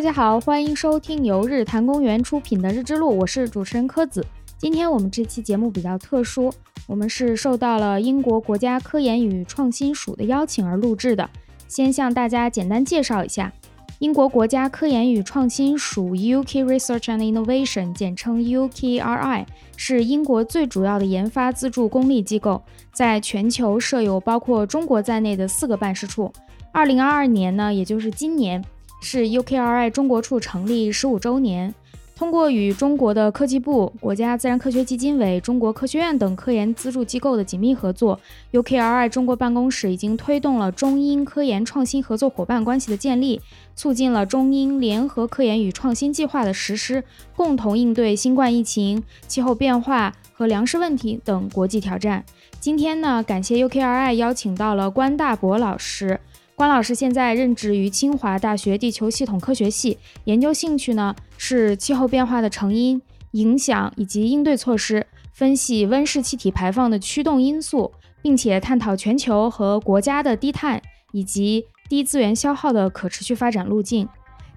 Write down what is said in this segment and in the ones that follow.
大家好，欢迎收听由日坛公园出品的《日之路》，我是主持人柯子。今天我们这期节目比较特殊，我们是受到了英国国家科研与创新署的邀请而录制的。先向大家简单介绍一下，英国国家科研与创新署 （UK Research and Innovation），简称 UKRI，是英国最主要的研发资助公立机构，在全球设有包括中国在内的四个办事处。二零二二年呢，也就是今年。是 UKRI 中国处成立十五周年。通过与中国的科技部、国家自然科学基金委、中国科学院等科研资助机构的紧密合作，UKRI 中国办公室已经推动了中英科研创新合作伙伴关系的建立，促进了中英联合科研与创新计划的实施，共同应对新冠疫情、气候变化和粮食问题等国际挑战。今天呢，感谢 UKRI 邀请到了关大博老师。关老师现在任职于清华大学地球系统科学系，研究兴趣呢是气候变化的成因、影响以及应对措施，分析温室气体排放的驱动因素，并且探讨全球和国家的低碳以及低资源消耗的可持续发展路径。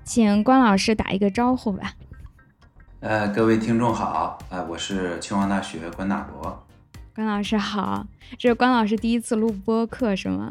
请关老师打一个招呼吧。呃，各位听众好，呃，我是清华大学关大博。关老师好，这是关老师第一次录播课是吗？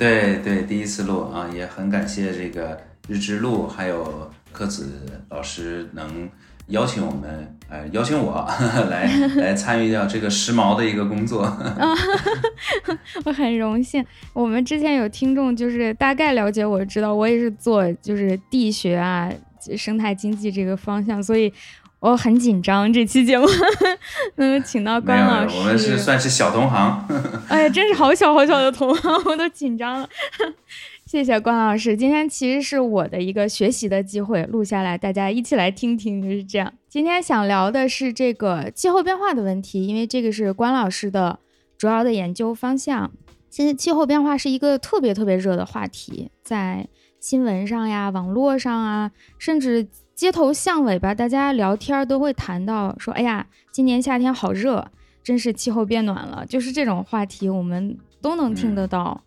对对，第一次录啊，也很感谢这个日之路还有柯子老师能邀请我们，呃，邀请我 来 来参与掉这个时髦的一个工作。我很荣幸。我们之前有听众就是大概了解我知道，我也是做就是地学啊、生态经济这个方向，所以。我很紧张，这期节目 能请到关老师，我们是算是小同行。哎呀，真是好小好小的同行，我都紧张了。谢谢关老师，今天其实是我的一个学习的机会，录下来大家一起来听听，就是这样。今天想聊的是这个气候变化的问题，因为这个是关老师的主要的研究方向。现在气候变化是一个特别特别热的话题，在新闻上呀、网络上啊，甚至。街头巷尾吧，大家聊天都会谈到说：“哎呀，今年夏天好热，真是气候变暖了。”就是这种话题，我们都能听得到。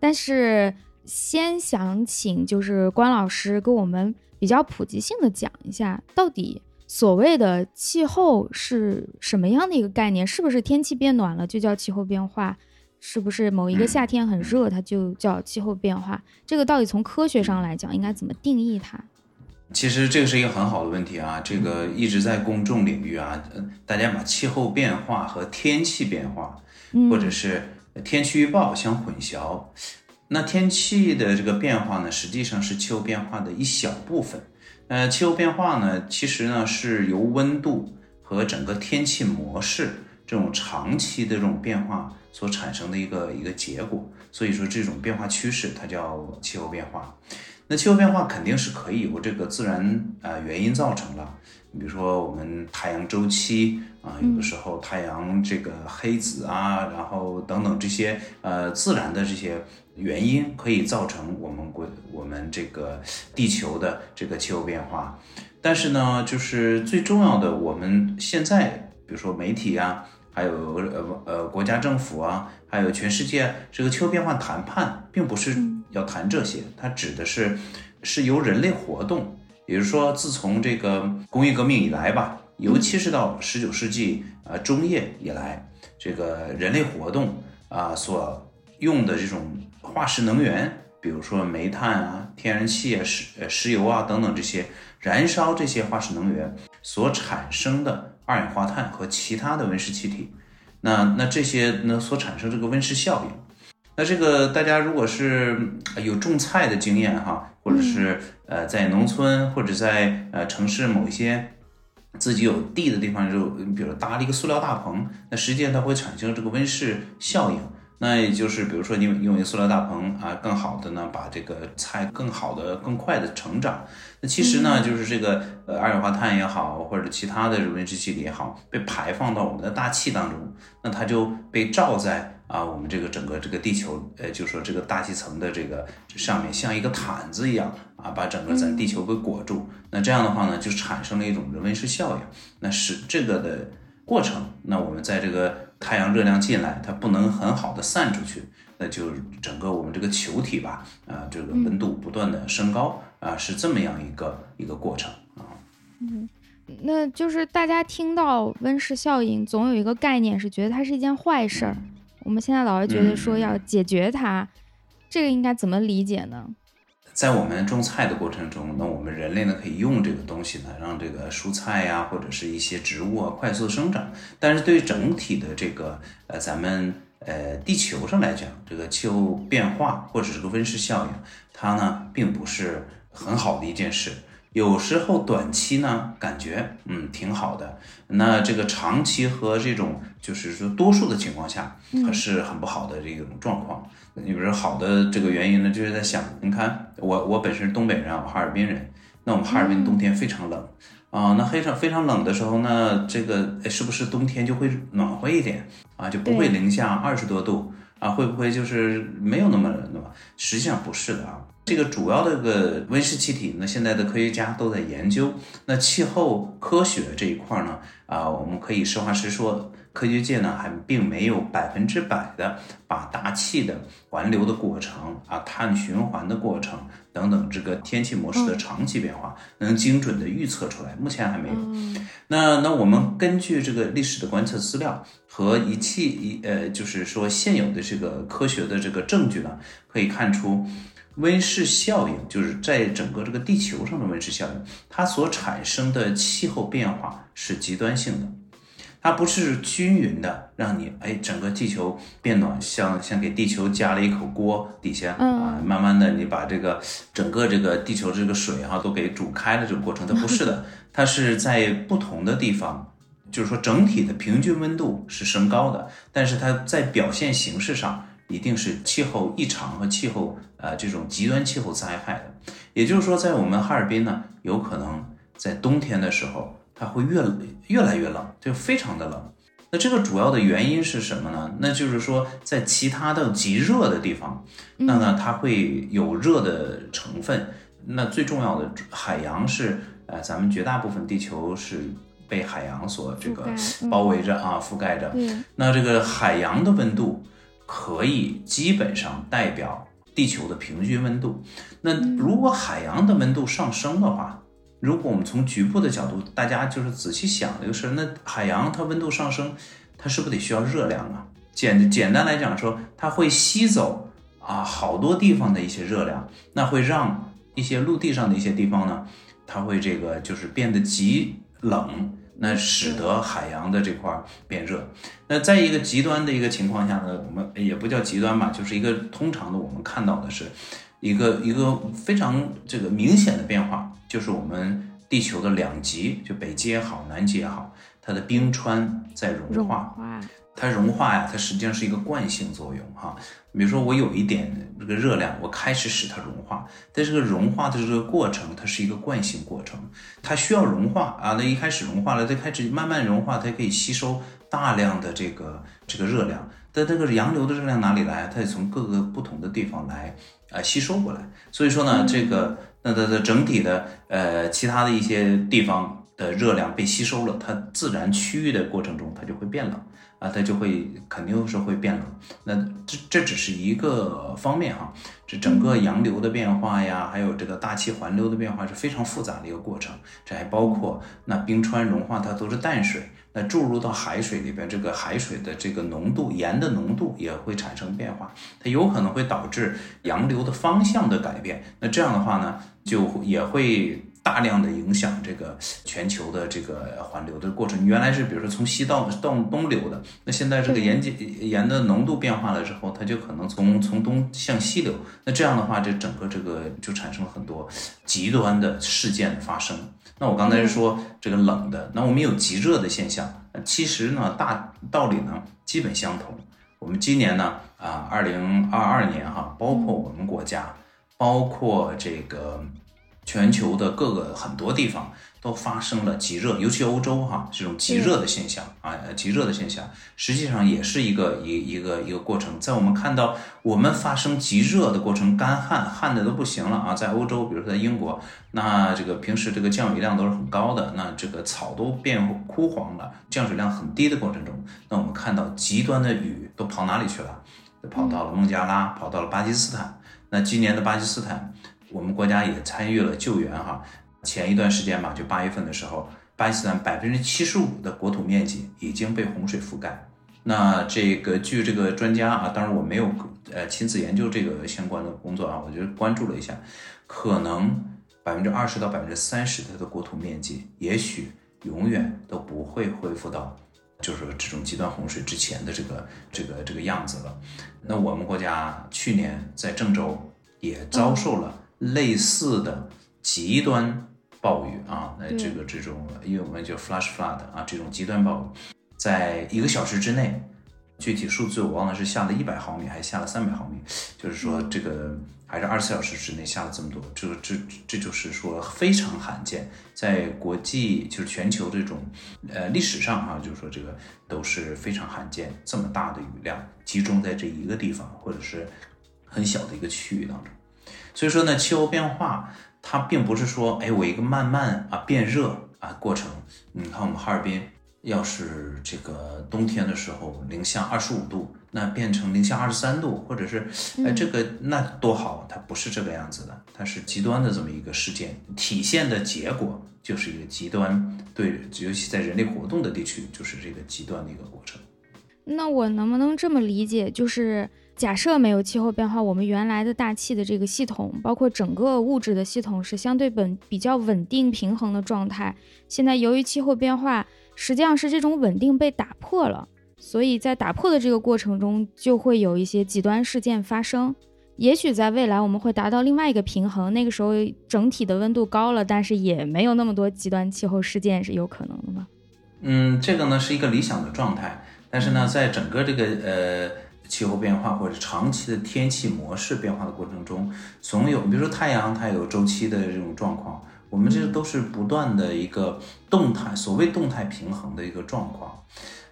但是，先想请就是关老师给我们比较普及性的讲一下，到底所谓的气候是什么样的一个概念？是不是天气变暖了就叫气候变化？是不是某一个夏天很热，它就叫气候变化？这个到底从科学上来讲，应该怎么定义它？其实这个是一个很好的问题啊，这个一直在公众领域啊，大家把气候变化和天气变化，或者是天气预报相混淆。那天气的这个变化呢，实际上是气候变化的一小部分。呃，气候变化呢，其实呢是由温度和整个天气模式这种长期的这种变化所产生的一个一个结果。所以说这种变化趋势，它叫气候变化。那气候变化肯定是可以由这个自然呃原因造成了，你比如说我们太阳周期啊，有的时候太阳这个黑子啊，然后等等这些呃自然的这些原因可以造成我们国我们这个地球的这个气候变化。但是呢，就是最重要的，我们现在比如说媒体啊，还有呃呃国家政府啊，还有全世界这个气候变化谈判，并不是。要谈这些，它指的是是由人类活动，也就是说，自从这个工业革命以来吧，尤其是到十九世纪啊中叶以来，这个人类活动啊所用的这种化石能源，比如说煤炭啊、天然气啊、石呃石油啊等等这些，燃烧这些化石能源所产生的二氧化碳和其他的温室气体，那那这些呢所产生这个温室效应。那这个大家如果是有种菜的经验哈，或者是呃在农村或者在呃城市某一些自己有地的地方，就比如搭了一个塑料大棚，那实际上它会产生这个温室效应。那也就是比如说你用一个塑料大棚啊，更好的呢把这个菜更好的更快的成长。那其实呢就是这个呃二氧化碳也好，或者其他的温室气体也好，被排放到我们的大气当中，那它就被罩在。啊，我们这个整个这个地球，呃，就说这个大气层的这个上面像一个毯子一样啊，把整个咱地球给裹住。那这样的话呢，就产生了一种温室效应。那是这个的过程。那我们在这个太阳热量进来，它不能很好的散出去。那就整个我们这个球体吧，啊，这个温度不断的升高啊，是这么样一个一个过程啊。嗯，那就是大家听到温室效应，总有一个概念是觉得它是一件坏事儿。我们现在老是觉得说要解决它，这个应该怎么理解呢？在我们种菜的过程中，那我们人类呢可以用这个东西呢，让这个蔬菜呀或者是一些植物啊快速生长。但是对于整体的这个呃咱们呃地球上来讲，这个气候变化或者是个温室效应，它呢并不是很好的一件事。有时候短期呢感觉嗯挺好的，那这个长期和这种就是说多数的情况下，它是很不好的这种状况。你比如说好的这个原因呢，就是在想，你看我我本身是东北人，我哈尔滨人，那我们哈尔滨冬天非常冷啊，那非常非常冷的时候呢，这个是不是冬天就会暖和一点啊，就不会零下二十多度啊？会不会就是没有那么冷了？实际上不是的啊。这个主要的个温室气体呢，现在的科学家都在研究。那气候科学这一块呢，啊，我们可以实话实说，科学界呢还并没有百分之百的把大气的环流的过程啊、碳循环的过程等等这个天气模式的长期变化能精准的预测出来，目前还没有。那那我们根据这个历史的观测资料和仪器一呃，就是说现有的这个科学的这个证据呢，可以看出。温室效应就是在整个这个地球上的温室效应，它所产生的气候变化是极端性的，它不是均匀的，让你哎整个地球变暖，像像给地球加了一口锅底下啊，慢慢的你把这个整个这个地球这个水哈都给煮开了这个过程，它不是的，它是在不同的地方，就是说整体的平均温度是升高的，但是它在表现形式上。一定是气候异常和气候呃这种极端气候灾害的，也就是说，在我们哈尔滨呢，有可能在冬天的时候，它会越越来越冷，就非常的冷。那这个主要的原因是什么呢？那就是说，在其他的极热的地方，那呢它会有热的成分。那最重要的海洋是呃咱们绝大部分地球是被海洋所这个包围着啊覆盖着。那这个海洋的温度。可以基本上代表地球的平均温度。那如果海洋的温度上升的话，如果我们从局部的角度，大家就是仔细想这个事儿，那海洋它温度上升，它是不是得需要热量啊？简简单来讲说，它会吸走啊好多地方的一些热量，那会让一些陆地上的一些地方呢，它会这个就是变得极冷。那使得海洋的这块变热。那在一个极端的一个情况下呢，我们也不叫极端吧，就是一个通常的我们看到的是一个一个非常这个明显的变化，就是我们地球的两极，就北极也好，南极也好，它的冰川在融化。它融化呀，它实际上是一个惯性作用哈。比如说我有一点这个热量，我开始使它融化，但这个融化的这个过程，它是一个惯性过程，它需要融化啊。那一开始融化了，它开始慢慢融化，它可以吸收大量的这个这个热量。但这个洋流的热量哪里来？它得从各个不同的地方来啊吸收过来。所以说呢，这个那它的整体的呃其他的一些地方的热量被吸收了，它自然区域的过程中，它就会变冷。啊，它就会肯定是会变冷。那这这只是一个方面哈，这整个洋流的变化呀，还有这个大气环流的变化是非常复杂的一个过程。这还包括那冰川融化，它都是淡水，那注入到海水里边，这个海水的这个浓度，盐的浓度也会产生变化，它有可能会导致洋流的方向的改变。那这样的话呢，就也会。大量的影响这个全球的这个环流的过程，原来是比如说从西到到东流的，那现在这个盐碱盐的浓度变化了之后，它就可能从从东向西流，那这样的话，这整个这个就产生了很多极端的事件发生。那我刚才说这个冷的，那我们有极热的现象，其实呢大道理呢基本相同。我们今年呢啊，二零二二年哈，包括我们国家，包括这个。全球的各个很多地方都发生了极热，尤其欧洲哈，这种极热的现象啊，极热的现象，实际上也是一个一一个一个过程。在我们看到我们发生极热的过程，干旱旱的都不行了啊，在欧洲，比如说在英国，那这个平时这个降雨量都是很高的，那这个草都变枯黄了，降水量很低的过程中，那我们看到极端的雨都跑哪里去了？跑到了孟加拉，跑到了巴基斯坦。那今年的巴基斯坦，我们国家也参与了救援哈。前一段时间吧，就八月份的时候，巴基斯坦百分之七十五的国土面积已经被洪水覆盖。那这个据这个专家啊，当然我没有呃亲自研究这个相关的工作啊，我就关注了一下，可能百分之二十到百分之三十它的国土面积，也许永远都不会恢复到就是这种极端洪水之前的这个这个这个样子了。那我们国家去年在郑州也遭受了类似的极端。暴雨啊，那这个这种，因为我们叫 flash flood 啊，这种极端暴雨，在一个小时之内，具体数字我忘了是下了一百毫米还是下了三百毫米，就是说这个还是二十四小时之内下了这么多，这个这这就是说非常罕见，在国际就是全球这种呃历史上啊，就是说这个都是非常罕见，这么大的雨量集中在这一个地方或者是很小的一个区域当中，所以说呢，气候变化。它并不是说，哎，我一个慢慢啊变热啊过程。你看我们哈尔滨，要是这个冬天的时候零下二十五度，那变成零下二十三度，或者是哎这个那多好，它不是这个样子的，它是极端的这么一个事件，体现的结果就是一个极端，对，尤其在人类活动的地区，就是这个极端的一个过程。那我能不能这么理解，就是？假设没有气候变化，我们原来的大气的这个系统，包括整个物质的系统是相对本比较稳定平衡的状态。现在由于气候变化，实际上是这种稳定被打破了，所以在打破的这个过程中，就会有一些极端事件发生。也许在未来我们会达到另外一个平衡，那个时候整体的温度高了，但是也没有那么多极端气候事件是有可能的吗？嗯，这个呢是一个理想的状态，但是呢，在整个这个呃。气候变化或者长期的天气模式变化的过程中，总有，比如说太阳，它有周期的这种状况，我们这都是不断的一个动态，所谓动态平衡的一个状况。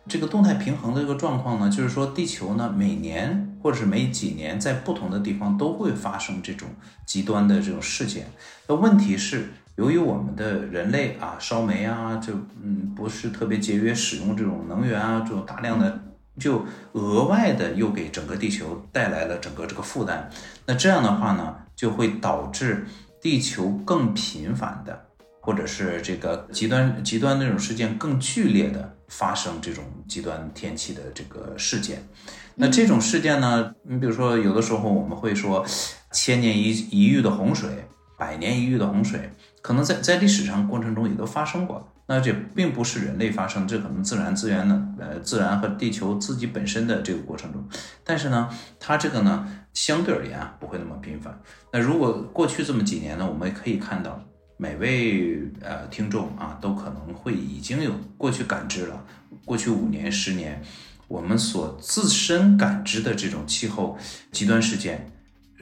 这个动态平衡的这个状况呢，就是说地球呢每年或者是每几年在不同的地方都会发生这种极端的这种事件。那问题是，由于我们的人类啊烧煤啊，就嗯不是特别节约使用这种能源啊，这种大量的。就额外的又给整个地球带来了整个这个负担，那这样的话呢，就会导致地球更频繁的，或者是这个极端极端那种事件更剧烈的发生这种极端天气的这个事件。那这种事件呢，你比如说有的时候我们会说，千年一一遇的洪水，百年一遇的洪水，可能在在历史上过程中也都发生过。那这并不是人类发生，这可能自然资源呢，呃，自然和地球自己本身的这个过程中，但是呢，它这个呢，相对而言啊，不会那么频繁。那如果过去这么几年呢，我们也可以看到，每位呃听众啊，都可能会已经有过去感知了，过去五年、十年，我们所自身感知的这种气候极端事件，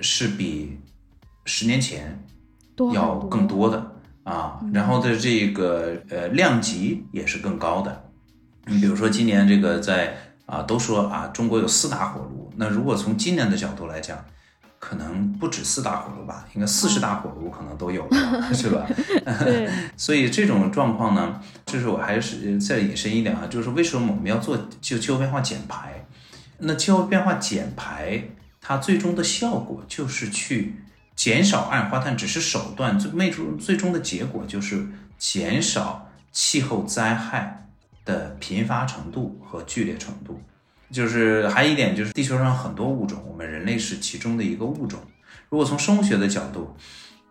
是比十年前要更多的。啊，然后的这个呃量级也是更高的。你比如说今年这个在啊都说啊中国有四大火炉，那如果从今年的角度来讲，可能不止四大火炉吧，应该四十大火炉可能都有了，是吧？对。所以这种状况呢，就是我还是再引申一点啊，就是为什么我们要做就气候变化减排？那气候变化减排它最终的效果就是去。减少二氧化碳只是手段，最最终最终的结果就是减少气候灾害的频发程度和剧烈程度。就是还有一点就是，地球上很多物种，我们人类是其中的一个物种。如果从生物学的角度，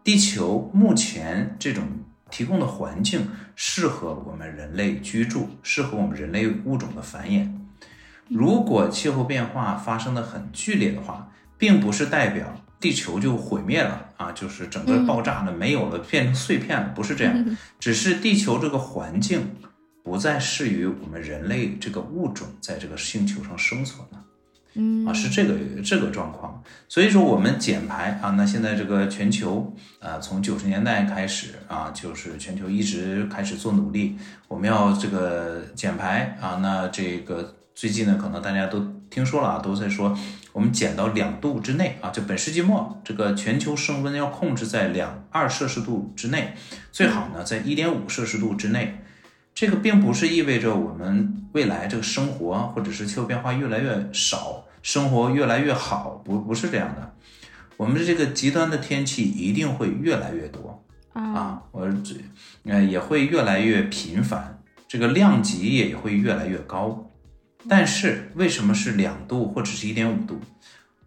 地球目前这种提供的环境适合我们人类居住，适合我们人类物种的繁衍。如果气候变化发生的很剧烈的话，并不是代表。地球就毁灭了啊，就是整个爆炸了，没有了，变成碎片了，不是这样，只是地球这个环境不再适于我们人类这个物种在这个星球上生存了，嗯啊，是这个这个状况。所以说我们减排啊，那现在这个全球啊，从九十年代开始啊，就是全球一直开始做努力，我们要这个减排啊，那这个最近呢，可能大家都听说了啊，都在说。我们减到两度之内啊，就本世纪末这个全球升温要控制在两二摄氏度之内，最好呢在一点五摄氏度之内。这个并不是意味着我们未来这个生活或者是气候变化越来越少，生活越来越好，不不是这样的。我们的这个极端的天气一定会越来越多啊，我这呃也会越来越频繁，这个量级也会越来越高。但是为什么是两度或者是一点五度？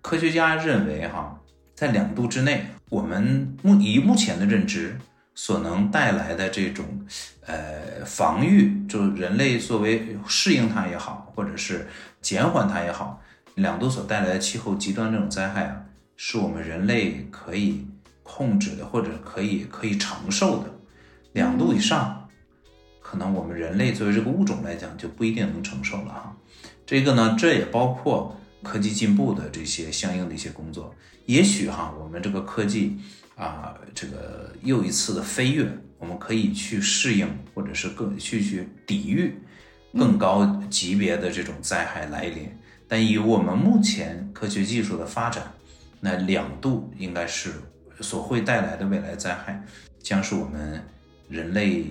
科学家认为哈，在两度之内，我们目以目前的认知所能带来的这种呃防御，就人类作为适应它也好，或者是减缓它也好，两度所带来的气候极端这种灾害啊。是我们人类可以控制的，或者可以可以承受的，两度以上，可能我们人类作为这个物种来讲就不一定能承受了哈。这个呢，这也包括科技进步的这些相应的一些工作。也许哈，我们这个科技啊，这个又一次的飞跃，我们可以去适应，或者是更去去抵御更高级别的这种灾害来临。但以我们目前科学技术的发展，那两度应该是所会带来的未来灾害，将是我们人类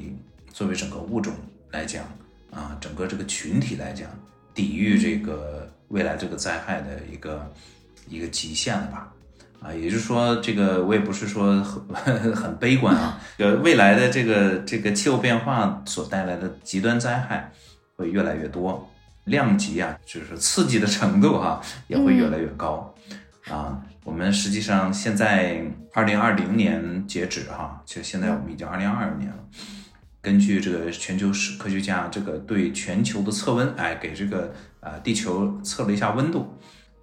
作为整个物种来讲啊，整个这个群体来讲，抵御这个未来这个灾害的一个一个极限了吧？啊，也就是说，这个我也不是说很 很悲观啊，呃，未来的这个这个气候变化所带来的极端灾害会越来越多，量级啊，就是刺激的程度哈，也会越来越高。啊，我们实际上现在二零二零年截止哈，就现在我们已经二零二二年了。根据这个全球史科学家这个对全球的测温，哎，给这个呃地球测了一下温度，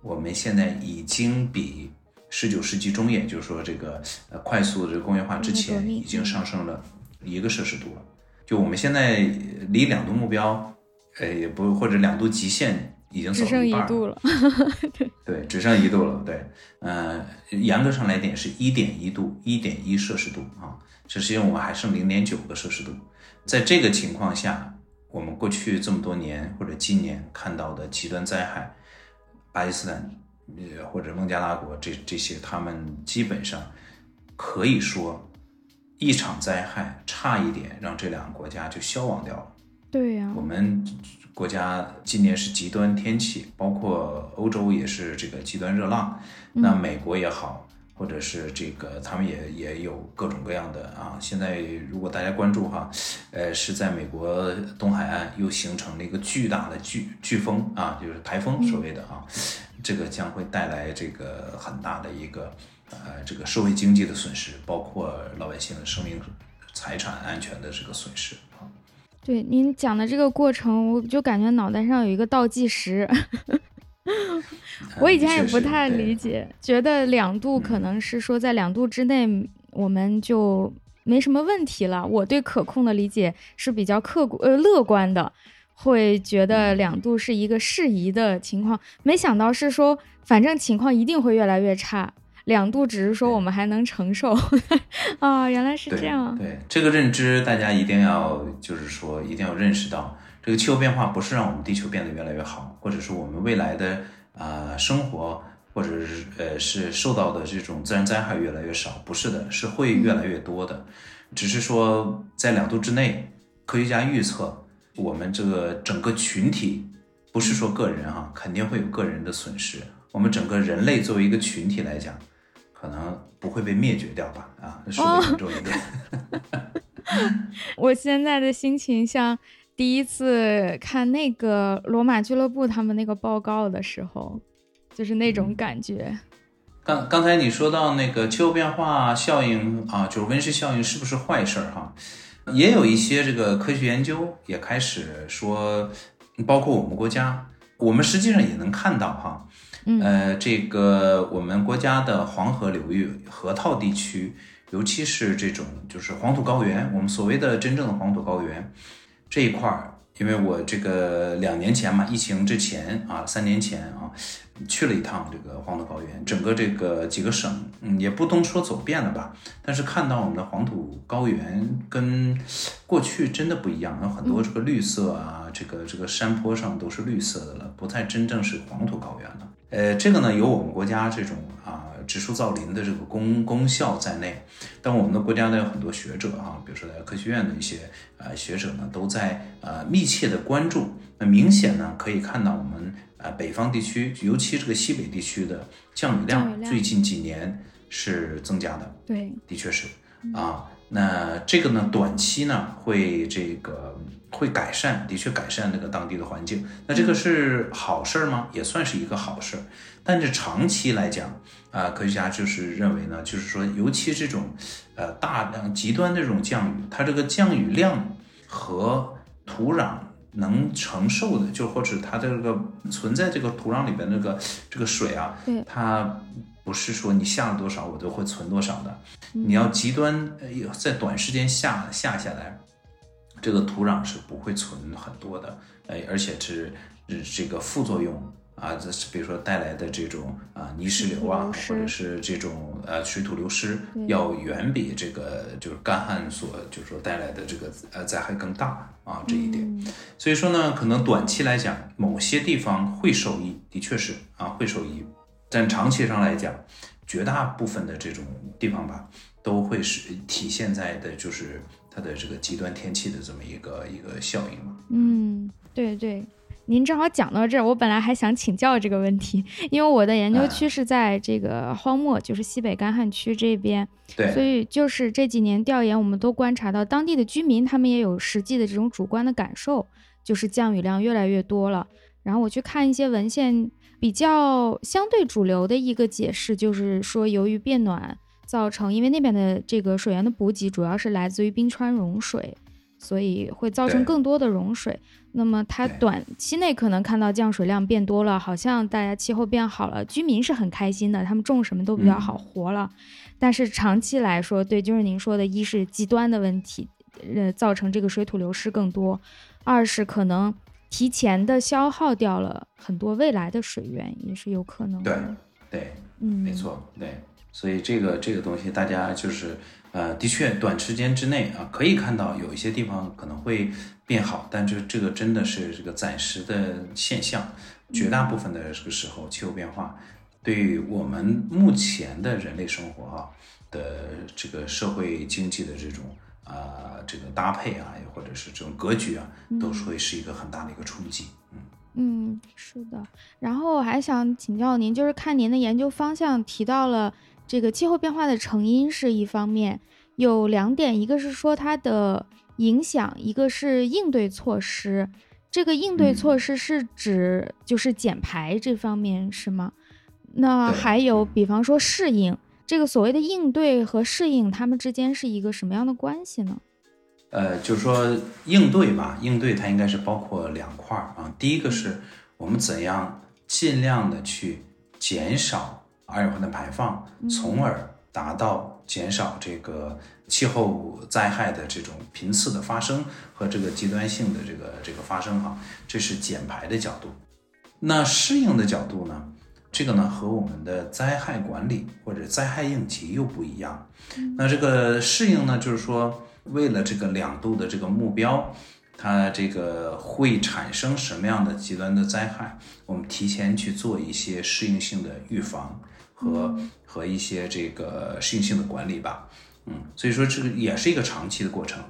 我们现在已经比十九世纪中叶，就是说这个呃快速的这个工业化之前，已经上升了一个摄氏度了。就我们现在离两度目标，呃，也不或者两度极限。已经只剩一度了，对对，只剩一度了，对，嗯，严格上来点是一点一度，一点一摄氏度啊，实际上我们还剩零点九个摄氏度，在这个情况下，我们过去这么多年或者今年看到的极端灾害，巴基斯坦呃或者孟加拉国这这些，他们基本上可以说一场灾害差一点让这两个国家就消亡掉了，对呀，我们。国家今年是极端天气，包括欧洲也是这个极端热浪。那美国也好，或者是这个他们也也有各种各样的啊。现在如果大家关注哈，呃，是在美国东海岸又形成了一个巨大的飓飓风啊，就是台风所谓的啊，这个将会带来这个很大的一个呃这个社会经济的损失，包括老百姓的生命财产安全的这个损失啊。对您讲的这个过程，我就感觉脑袋上有一个倒计时。我以前也不太理解，觉得两度可能是说在两度之内我们就没什么问题了。我对可控的理解是比较客观呃乐观的，会觉得两度是一个适宜的情况。没想到是说，反正情况一定会越来越差。两度只是说我们还能承受 啊，原来是这样。对这个认知，大家一定要就是说一定要认识到，这个气候变化不是让我们地球变得越来越好，或者是我们未来的啊生活，或者是呃是受到的这种自然灾害越来越少，不是的，是会越来越多的。只是说在两度之内，科学家预测我们这个整个群体，不是说个人哈，肯定会有个人的损失。我们整个人类作为一个群体来讲。可能不会被灭绝掉吧？啊，说的严重一点。我现在的心情像第一次看那个罗马俱乐部他们那个报告的时候，就是那种感觉。刚刚才你说到那个气候变化效应啊，就是温室效应是不是坏事儿哈？也有一些这个科学研究也开始说，包括我们国家，我们实际上也能看到哈。呃，这个我们国家的黄河流域河套地区，尤其是这种就是黄土高原，我们所谓的真正的黄土高原这一块儿，因为我这个两年前嘛，疫情之前啊，三年前啊，去了一趟这个黄土高原，整个这个几个省，嗯，也不能说走遍了吧，但是看到我们的黄土高原跟过去真的不一样，有很多这个绿色啊，这个这个山坡上都是绿色的了，不再真正是黄土高原了。呃，这个呢，由我们国家这种啊植树造林的这个功功效在内。但我们的国家呢有很多学者哈，比如说在科学院的一些呃学者呢，都在呃密切的关注。那明显呢可以看到我们呃北方地区，尤其这个西北地区的降雨量最近几年是增加的。对，的确是啊。那这个呢，短期呢会这个会改善，的确改善那个当地的环境。那这个是好事儿吗？也算是一个好事儿。但是长期来讲，啊，科学家就是认为呢，就是说，尤其这种，呃，大量极端的这种降雨，它这个降雨量和土壤能承受的，就或者它的这个存在这个土壤里边那个这个水啊，它。不是说你下了多少，我都会存多少的。你要极端呃，在短时间下下下来，这个土壤是不会存很多的，哎，而且是这个副作用啊，这是比如说带来的这种啊泥石流啊，或者是这种呃水土流失，要远比这个就是干旱所就是说带来的这个呃灾害更大啊这一点。所以说呢，可能短期来讲，某些地方会受益，的确是啊会受益。但长期上来讲，绝大部分的这种地方吧，都会是体现在的就是它的这个极端天气的这么一个一个效应嘛。嗯，对对，您正好讲到这儿，我本来还想请教这个问题，因为我的研究区是在这个荒漠，就是西北干旱区这边，对，所以就是这几年调研，我们都观察到当地的居民他们也有实际的这种主观的感受，就是降雨量越来越多了。然后我去看一些文献。比较相对主流的一个解释就是说，由于变暖造成，因为那边的这个水源的补给主要是来自于冰川融水，所以会造成更多的融水。那么它短期内可能看到降水量变多了，好像大家气候变好了，居民是很开心的，他们种什么都比较好活了。但是长期来说，对，就是您说的，一是极端的问题，呃，造成这个水土流失更多；二是可能。提前的消耗掉了很多未来的水源，也是有可能的。对对，嗯，没错，对。所以这个这个东西，大家就是呃，的确，短时间之内啊，可以看到有一些地方可能会变好，但这这个真的是这个暂时的现象。绝大部分的这个时候，气候变化对于我们目前的人类生活啊的这个社会经济的这种。啊，这个搭配啊，或者是这种格局啊，都是会是一个很大的一个冲击。嗯嗯，是的。然后我还想请教您，就是看您的研究方向提到了这个气候变化的成因是一方面，有两点，一个是说它的影响，一个是应对措施。这个应对措施是指就是减排这方面是吗？那还有比方说适应。这个所谓的应对和适应，它们之间是一个什么样的关系呢？呃，就是说应对吧，应对它应该是包括两块儿啊。第一个是我们怎样尽量的去减少二氧化碳排放，从而达到减少这个气候灾害的这种频次的发生和这个极端性的这个这个发生哈。这是减排的角度。那适应的角度呢？这个呢和我们的灾害管理或者灾害应急又不一样。那这个适应呢，就是说为了这个两度的这个目标，它这个会产生什么样的极端的灾害，我们提前去做一些适应性的预防和和一些这个适应性的管理吧。嗯，所以说这个也是一个长期的过程。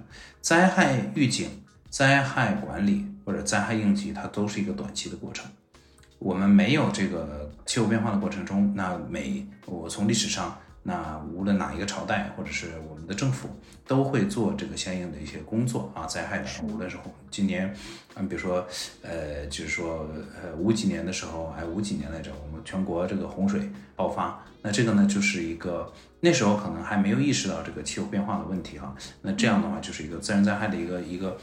灾害预警、灾害管理或者灾害应急，它都是一个短期的过程。我们没有这个气候变化的过程中，那每我从历史上，那无论哪一个朝代或者是我们的政府，都会做这个相应的一些工作啊，灾害的，无论是今年，嗯，比如说，呃，就是说，呃，五几年的时候，哎，五几年来着，我们全国这个洪水爆发，那这个呢，就是一个那时候可能还没有意识到这个气候变化的问题哈，那这样的话就是一个自然灾害的一个一个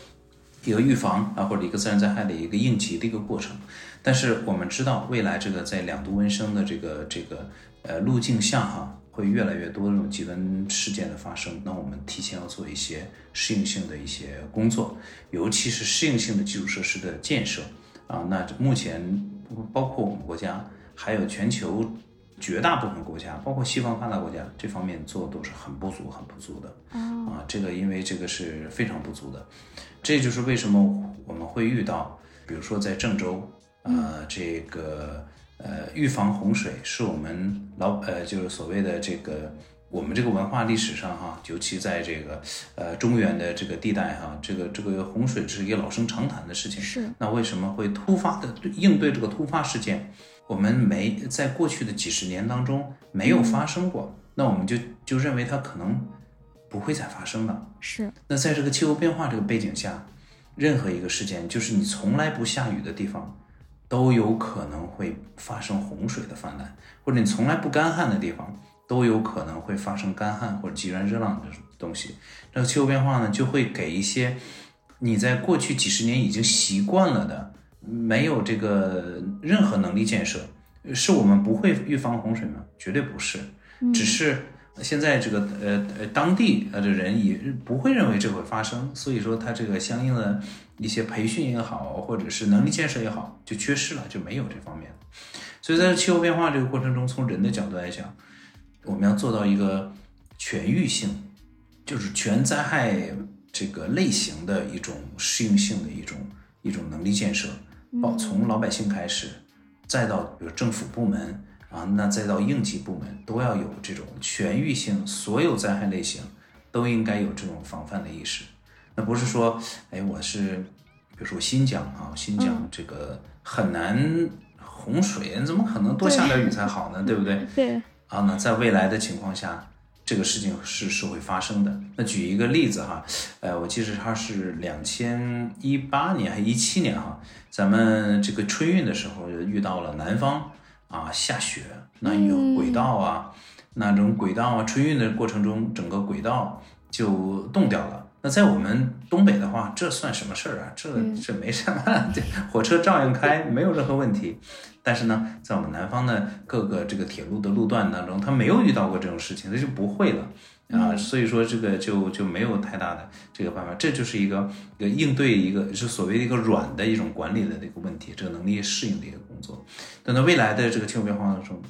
一个预防啊，或者一个自然灾害的一个应急的一个过程。但是我们知道，未来这个在两度温升的这个这个呃路径下哈，会越来越多这种极端事件的发生。那我们提前要做一些适应性的一些工作，尤其是适应性的基础设施的建设啊。那目前包括我们国家，还有全球绝大部分国家，包括西方发达国家，这方面做都是很不足、很不足的啊。这个因为这个是非常不足的，这就是为什么我们会遇到，比如说在郑州。呃，这个呃呃，预防洪水是我们老呃，就是所谓的这个我们这个文化历史上哈，尤其在这个呃中原的这个地带哈，这个这个洪水是一个老生常谈的事情。是。那为什么会突发的应对这个突发事件？我们没在过去的几十年当中没有发生过，那我们就就认为它可能不会再发生了。是。那在这个气候变化这个背景下，任何一个事件，就是你从来不下雨的地方。都有可能会发生洪水的泛滥，或者你从来不干旱的地方，都有可能会发生干旱或者极端热浪的东西。那气候变化呢，就会给一些你在过去几十年已经习惯了的，没有这个任何能力建设，是我们不会预防洪水吗？绝对不是，只是。现在这个呃呃当地呃的人也不会认为这会发生，所以说他这个相应的一些培训也好，或者是能力建设也好，就缺失了，就没有这方面。所以在气候变化这个过程中，从人的角度来讲，我们要做到一个全域性，就是全灾害这个类型的一种适应性的一种一种能力建设，包从老百姓开始，再到比如政府部门。啊，那再到应急部门都要有这种全域性，所有灾害类型都应该有这种防范的意识。那不是说，哎，我是，比如说新疆啊，新疆这个很难洪水，你怎么可能多下点雨才好呢？对不对？对。啊，那在未来的情况下，这个事情是是会发生的。那举一个例子哈，呃，我记得它是两千一八年还一七年哈，咱们这个春运的时候遇到了南方。啊，下雪，那有轨道啊，那种轨道啊，春运的过程中，整个轨道就冻掉了。那在我们东北的话，这算什么事儿啊？这这没什么，对，火车照样开，没有任何问题。但是呢，在我们南方的各个这个铁路的路段当中，他没有遇到过这种事情，他就不会了。啊，所以说这个就就没有太大的这个办法，这就是一个一个应对一个是所谓的一个软的一种管理的这个问题，这个能力适应的一个工作。等到未来的这个气候变化当中，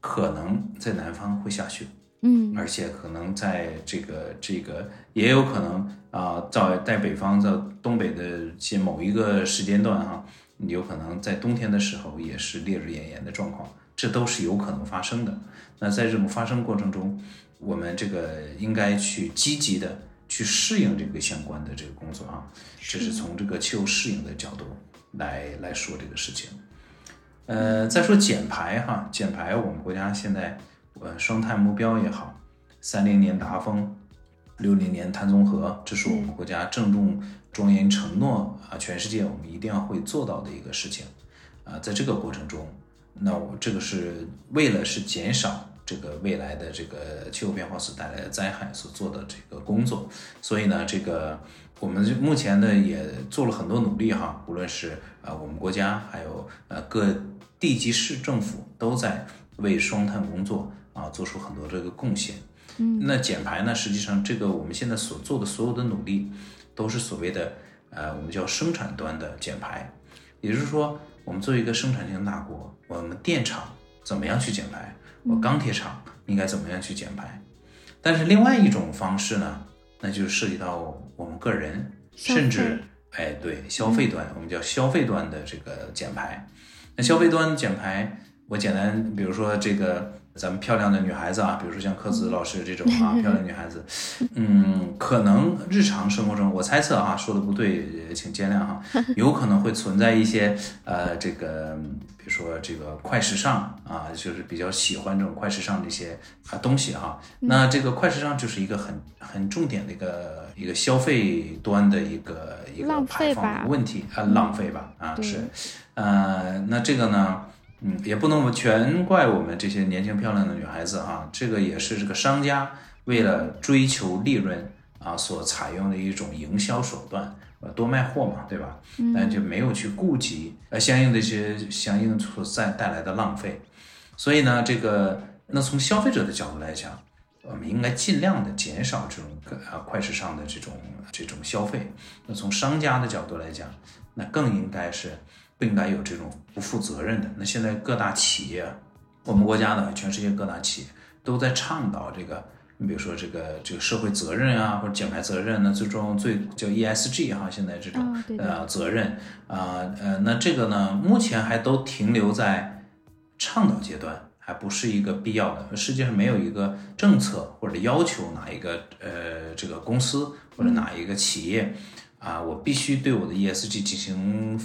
可能在南方会下雪，嗯，而且可能在这个这个也有可能啊，在在北方在东北的些某一个时间段哈，有可能在冬天的时候也是烈日炎炎的状况，这都是有可能发生的。那在这种发生过程中，我们这个应该去积极的去适应这个相关的这个工作啊，这是从这个气候适应的角度来来说这个事情。呃，再说减排哈，减排我们国家现在呃双碳目标也好，三零年达峰，六零年碳中和，这是我们国家郑重庄严承诺啊，全世界我们一定要会做到的一个事情啊，在这个过程中，那我这个是为了是减少。这个未来的这个气候变化所带来的灾害所做的这个工作，所以呢，这个我们目前呢也做了很多努力哈，无论是啊我们国家，还有呃各地级市政府都在为双碳工作啊做出很多这个贡献。嗯，那减排呢，实际上这个我们现在所做的所有的努力，都是所谓的呃我们叫生产端的减排，也就是说，我们作为一个生产型大国，我们电厂怎么样去减排？我钢铁厂应该怎么样去减排？但是另外一种方式呢，那就涉及到我们个人，甚至哎对消费端，我们叫消费端的这个减排。那消费端减排，我简单比如说这个。咱们漂亮的女孩子啊，比如说像柯子老师这种啊，漂亮女孩子，嗯，可能日常生活中，我猜测哈，说的不对，请见谅哈，有可能会存在一些呃，这个比如说这个快时尚啊，就是比较喜欢这种快时尚的一些啊东西哈。那这个快时尚就是一个很很重点的一个一个消费端的一个一个排放问题啊，浪费吧啊是，呃，那这个呢？嗯，也不能全怪我们这些年轻漂亮的女孩子哈，这个也是这个商家为了追求利润啊所采用的一种营销手段，呃，多卖货嘛，对吧？但就没有去顾及呃相应的一些相应所在带来的浪费，所以呢，这个那从消费者的角度来讲，我们应该尽量的减少这种呃快时尚的这种这种消费。那从商家的角度来讲，那更应该是。不应该有这种不负责任的。那现在各大企业，我们国家的全世界各大企业都在倡导这个，你比如说这个这个社会责任啊，或者减排责任，那最终最叫 ESG 哈，现在这种呃责任啊呃，那这个呢，目前还都停留在倡导阶段，还不是一个必要的。世界上没有一个政策或者要求哪一个呃这个公司或者哪一个企业啊，我必须对我的 ESG 进行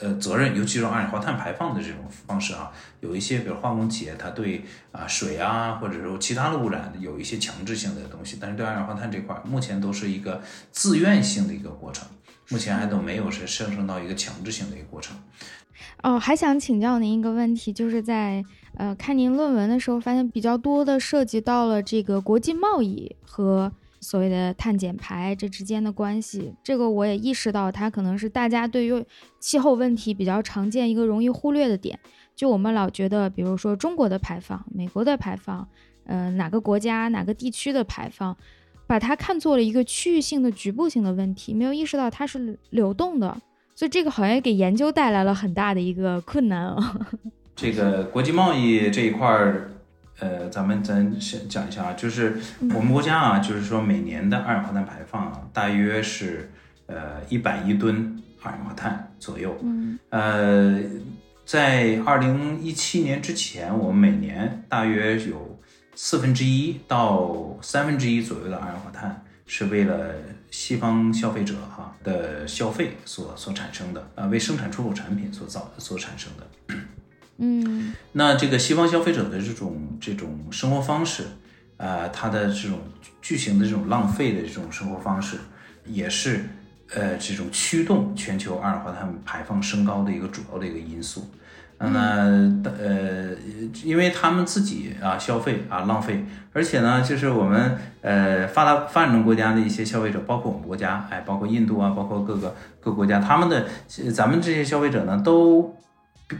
呃责任，尤其是二氧化碳排放的这种方式啊。有一些比如化工企业，它对啊水啊或者说其他的污染有一些强制性的东西，但是对二氧化碳这块，目前都是一个自愿性的一个过程。目前还都没有是上升到一个强制性的一个过程。哦，还想请教您一个问题，就是在呃看您论文的时候，发现比较多的涉及到了这个国际贸易和所谓的碳减排这之间的关系。这个我也意识到，它可能是大家对于气候问题比较常见一个容易忽略的点。就我们老觉得，比如说中国的排放、美国的排放，呃哪个国家哪个地区的排放。把它看作了一个区域性的、局部性的问题，没有意识到它是流动的，所以这个好像也给研究带来了很大的一个困难啊。这个国际贸易这一块儿，呃，咱们咱先讲一下啊，就是我们国家啊，就是说每年的二氧化碳排放大约是呃一百亿吨二氧化碳左右。嗯。呃，在二零一七年之前，我们每年大约有。四分之一到三分之一左右的二氧化碳是为了西方消费者哈的消费所所产生的啊，为生产出口产品所造所产生的。嗯，那这个西方消费者的这种这种生活方式，呃，他的这种巨型的这种浪费的这种生活方式，也是呃这种驱动全球二氧化碳排放升高的一个主要的一个因素。那呃，因为他们自己啊消费啊浪费，而且呢，就是我们呃发达发展中国家的一些消费者，包括我们国家，哎，包括印度啊，包括各个各国家，他们的咱们这些消费者呢，都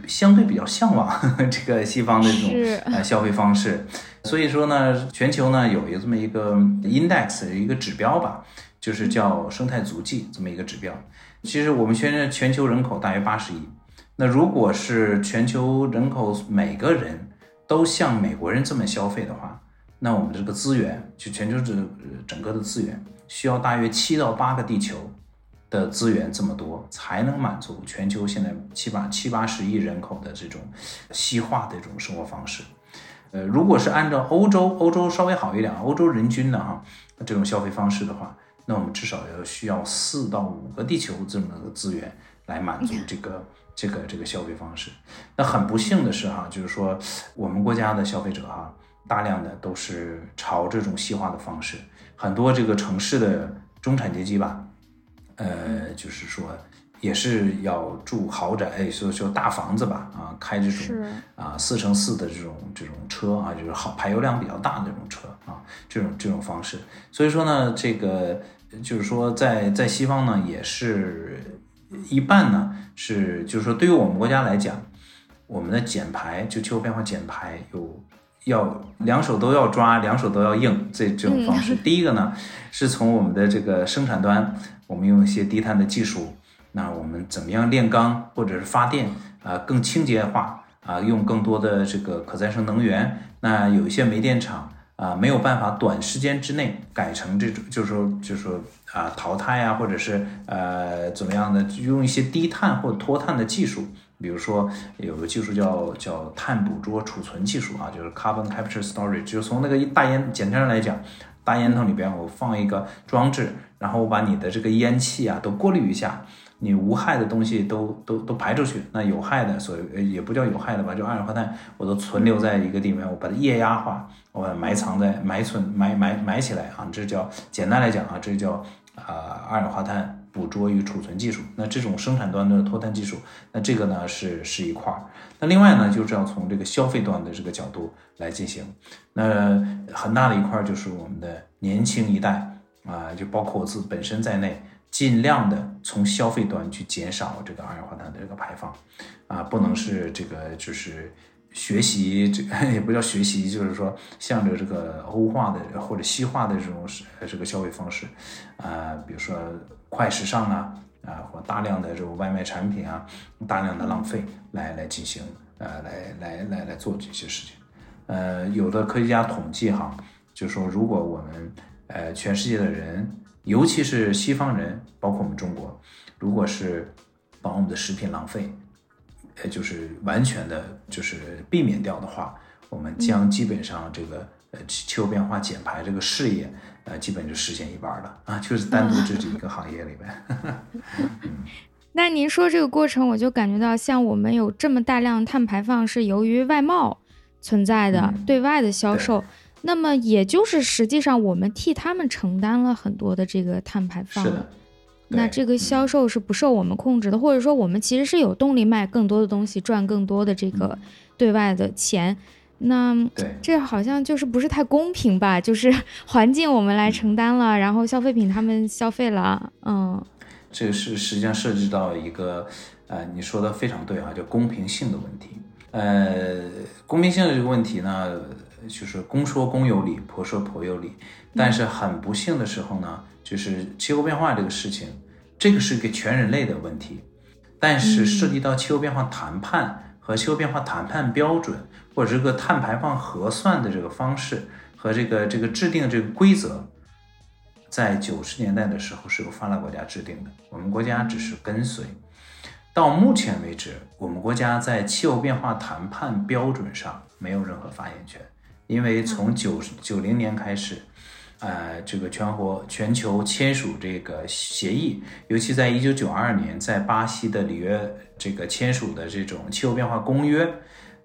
相对比较向往 这个西方的这种呃消费方式。所以说呢，全球呢有一个这么一个 index 一个指标吧，就是叫生态足迹这么一个指标。其实我们现在全球人口大约八十亿。那如果是全球人口每个人都像美国人这么消费的话，那我们这个资源就全球这整个的资源需要大约七到八个地球的资源这么多，才能满足全球现在七八七八十亿人口的这种西化的这种生活方式。呃，如果是按照欧洲，欧洲稍微好一点，欧洲人均的哈这种消费方式的话，那我们至少要需要四到五个地球这么个资源来满足这个。这个这个消费方式，那很不幸的是哈，就是说我们国家的消费者哈，大量的都是朝这种西化的方式，很多这个城市的中产阶级吧，呃，就是说也是要住豪宅，哎，说说大房子吧，啊，开这种啊四乘四的这种这种车啊，就是好排油量比较大的这种车啊，这种这种方式，所以说呢，这个就是说在在西方呢也是。一半呢是，就是说，对于我们国家来讲，我们的减排就气候变化减排有要两手都要抓，两手都要硬这这种方式。第一个呢，是从我们的这个生产端，我们用一些低碳的技术，那我们怎么样炼钢或者是发电啊更清洁化啊，用更多的这个可再生能源。那有一些煤电厂。啊，没有办法短时间之内改成这种，就是说，就是说啊，淘汰啊，或者是呃怎么样的，用一些低碳或脱碳的技术，比如说有个技术叫叫碳捕捉储存技术啊，就是 carbon capture storage，就从那个大烟，简单上来讲，大烟筒里边我放一个装置，然后我把你的这个烟气啊都过滤一下。你无害的东西都都都排出去，那有害的，所以也不叫有害的吧，就二氧化碳，我都存留在一个地方，我把它液压化，我把它埋藏在埋存埋埋埋起来啊，这叫简单来讲啊，这叫啊二氧化碳 捕捉与储存技术。那这种生产端的脱碳技术，那这个呢是是一块儿。那另外呢，就是要从这个消费端的这个角度来进行。那很大的一块就是我们的年轻一代啊，就包括我自本身在内。尽量的从消费端去减少这个二氧化碳的这个排放，啊，不能是这个就是学习这也不叫学习，就是说向着这个欧化的或者西化的这种这个消费方式，啊，比如说快时尚啊，啊，或大量的这种外卖产品啊，大量的浪费来来进行，呃，来来来来做这些事情，呃，有的科学家统计哈，就说如果我们呃全世界的人。尤其是西方人，包括我们中国，如果是把我们的食品浪费呃，就是完全的，就是避免掉的话，我们将基本上这个呃气候变化减排这个事业，呃，基本就实现一半了啊，就是单独这一个行业里边。那您说这个过程，我就感觉到像我们有这么大量碳排放是由于外贸存在的，对外的销售，那么也就是实际上我们替他们承担了很多的这个碳排放。是的。那这个销售是不受我们控制的，或者说我们其实是有动力卖更多的东西，赚更多的这个对外的钱。那这好像就是不是太公平吧？就是环境我们来承担了，然后消费品他们消费了，嗯。这个是实际上涉及到一个，呃，你说的非常对啊，叫公平性的问题。呃，公平性的这个问题呢，就是公说公有理，婆说婆有理。但是很不幸的时候呢。就是气候变化这个事情，这个是个全人类的问题，但是涉及到气候变化谈判和气候变化谈判标准，或者这个碳排放核算的这个方式和这个这个制定这个规则，在九十年代的时候是由发达国家制定的，我们国家只是跟随。到目前为止，我们国家在气候变化谈判标准上没有任何发言权，因为从九九零年开始。呃，这个全国全球签署这个协议，尤其在一九九二年在巴西的里约这个签署的这种气候变化公约，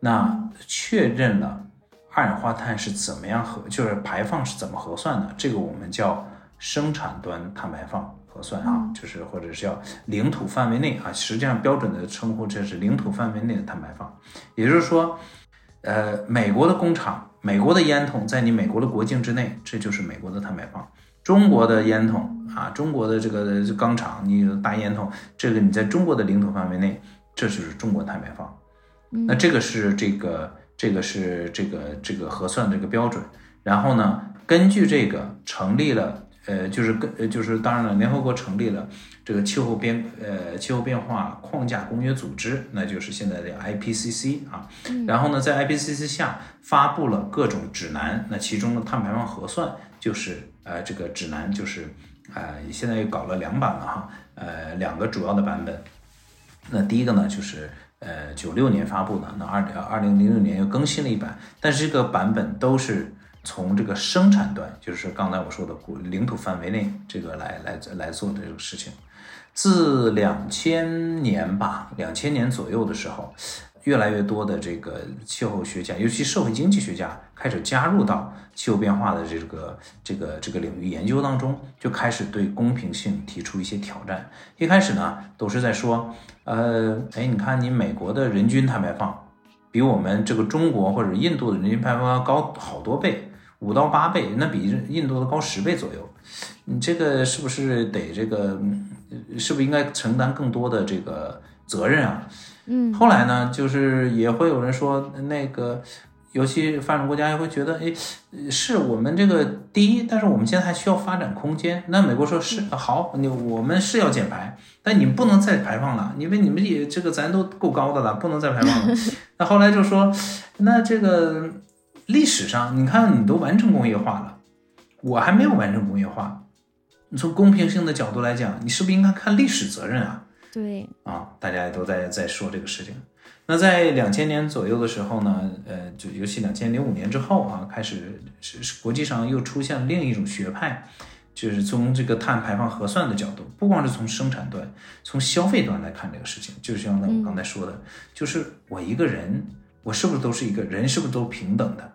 那确认了二氧化碳是怎么样核，就是排放是怎么核算的，这个我们叫生产端碳排放核算啊，就是或者是叫领土范围内啊，实际上标准的称呼这是领土范围内的碳排放，也就是说，呃，美国的工厂。美国的烟筒在你美国的国境之内，这就是美国的碳排放。中国的烟筒啊，中国的这个钢厂，你大烟筒，这个你在中国的领土范围内，这就是中国碳排放。那这个是这个这个是这个这个核算这个标准。然后呢，根据这个成立了。呃，就是跟呃，就是当然了，联合国成立了这个气候变呃气候变化框架公约组织，那就是现在的 IPCC 啊。然后呢，在 IPCC 下发布了各种指南，那其中的碳排放核算就是呃这个指南就是呃现在又搞了两版了哈，呃两个主要的版本。那第一个呢就是呃九六年发布的，那二二零零六年又更新了一版，但是这个版本都是。从这个生产端，就是刚才我说的领土范围内，这个来来来做的这个事情。自两千年吧，两千年左右的时候，越来越多的这个气候学家，尤其社会经济学家，开始加入到气候变化的这个这个这个领域研究当中，就开始对公平性提出一些挑战。一开始呢，都是在说，呃，哎，你看你美国的人均碳排放，比我们这个中国或者印度的人均排放高好多倍。五到八倍，那比印度的高十倍左右。你这个是不是得这个，是不是应该承担更多的这个责任啊？嗯。后来呢，就是也会有人说，那个，尤其发展国家也会觉得，哎，是我们这个第一，但是我们现在还需要发展空间。那美国说是好，你我们是要减排，但你不能再排放了，因为你们也这个咱都够高的了，不能再排放了。那后来就说，那这个。历史上，你看，你都完成工业化了，我还没有完成工业化。你从公平性的角度来讲，你是不是应该看历史责任啊？对，啊，大家也都在在说这个事情。那在两千年左右的时候呢，呃，就尤其两千零五年之后啊，开始是是国际上又出现了另一种学派，就是从这个碳排放核算的角度，不光是从生产端，从消费端来看这个事情，就像我刚才说的，就是我一个人，我是不是都是一个人，是不是都平等的？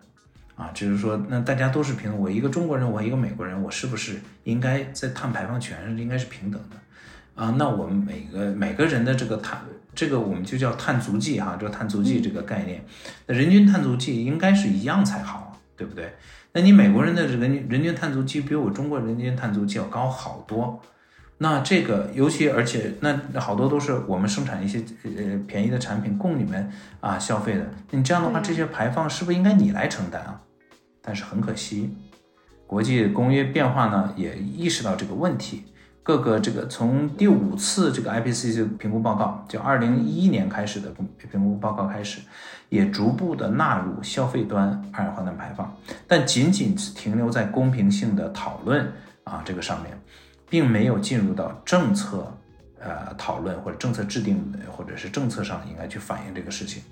啊，就是说，那大家都是平等。我一个中国人，我一个美国人，我是不是应该在碳排放权上应该是平等的？啊，那我们每个每个人的这个碳，这个我们就叫碳足迹哈，这个碳足迹这个概念，那人均碳足迹应该是一样才好，对不对？那你美国人的这个人均碳足迹比我中国人均碳足迹要高好多。那这个尤其而且那好多都是我们生产一些呃便宜的产品供你们啊消费的。你这样的话，这些排放是不是应该你来承担啊？但是很可惜，国际公约变化呢也意识到这个问题，各个这个从第五次这个 IPCC 评估报告，就二零一一年开始的评估报告开始，也逐步的纳入消费端二氧化碳排放，但仅仅停留在公平性的讨论啊这个上面，并没有进入到政策，呃讨论或者政策制定或者是政策上应该去反映这个事情。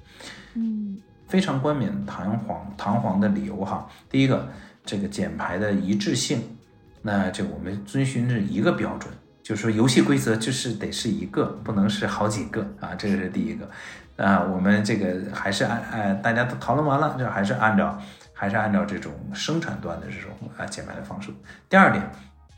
嗯，非常冠冕堂皇堂皇的理由哈，第一个这个减排的一致性，那就我们遵循着一个标准，就是说游戏规则就是得是一个，不能是好几个啊，这个是第一个。啊，我们这个还是按呃，大家都讨论完了，就还是按照还是按照这种生产端的这种啊减排的方式。第二点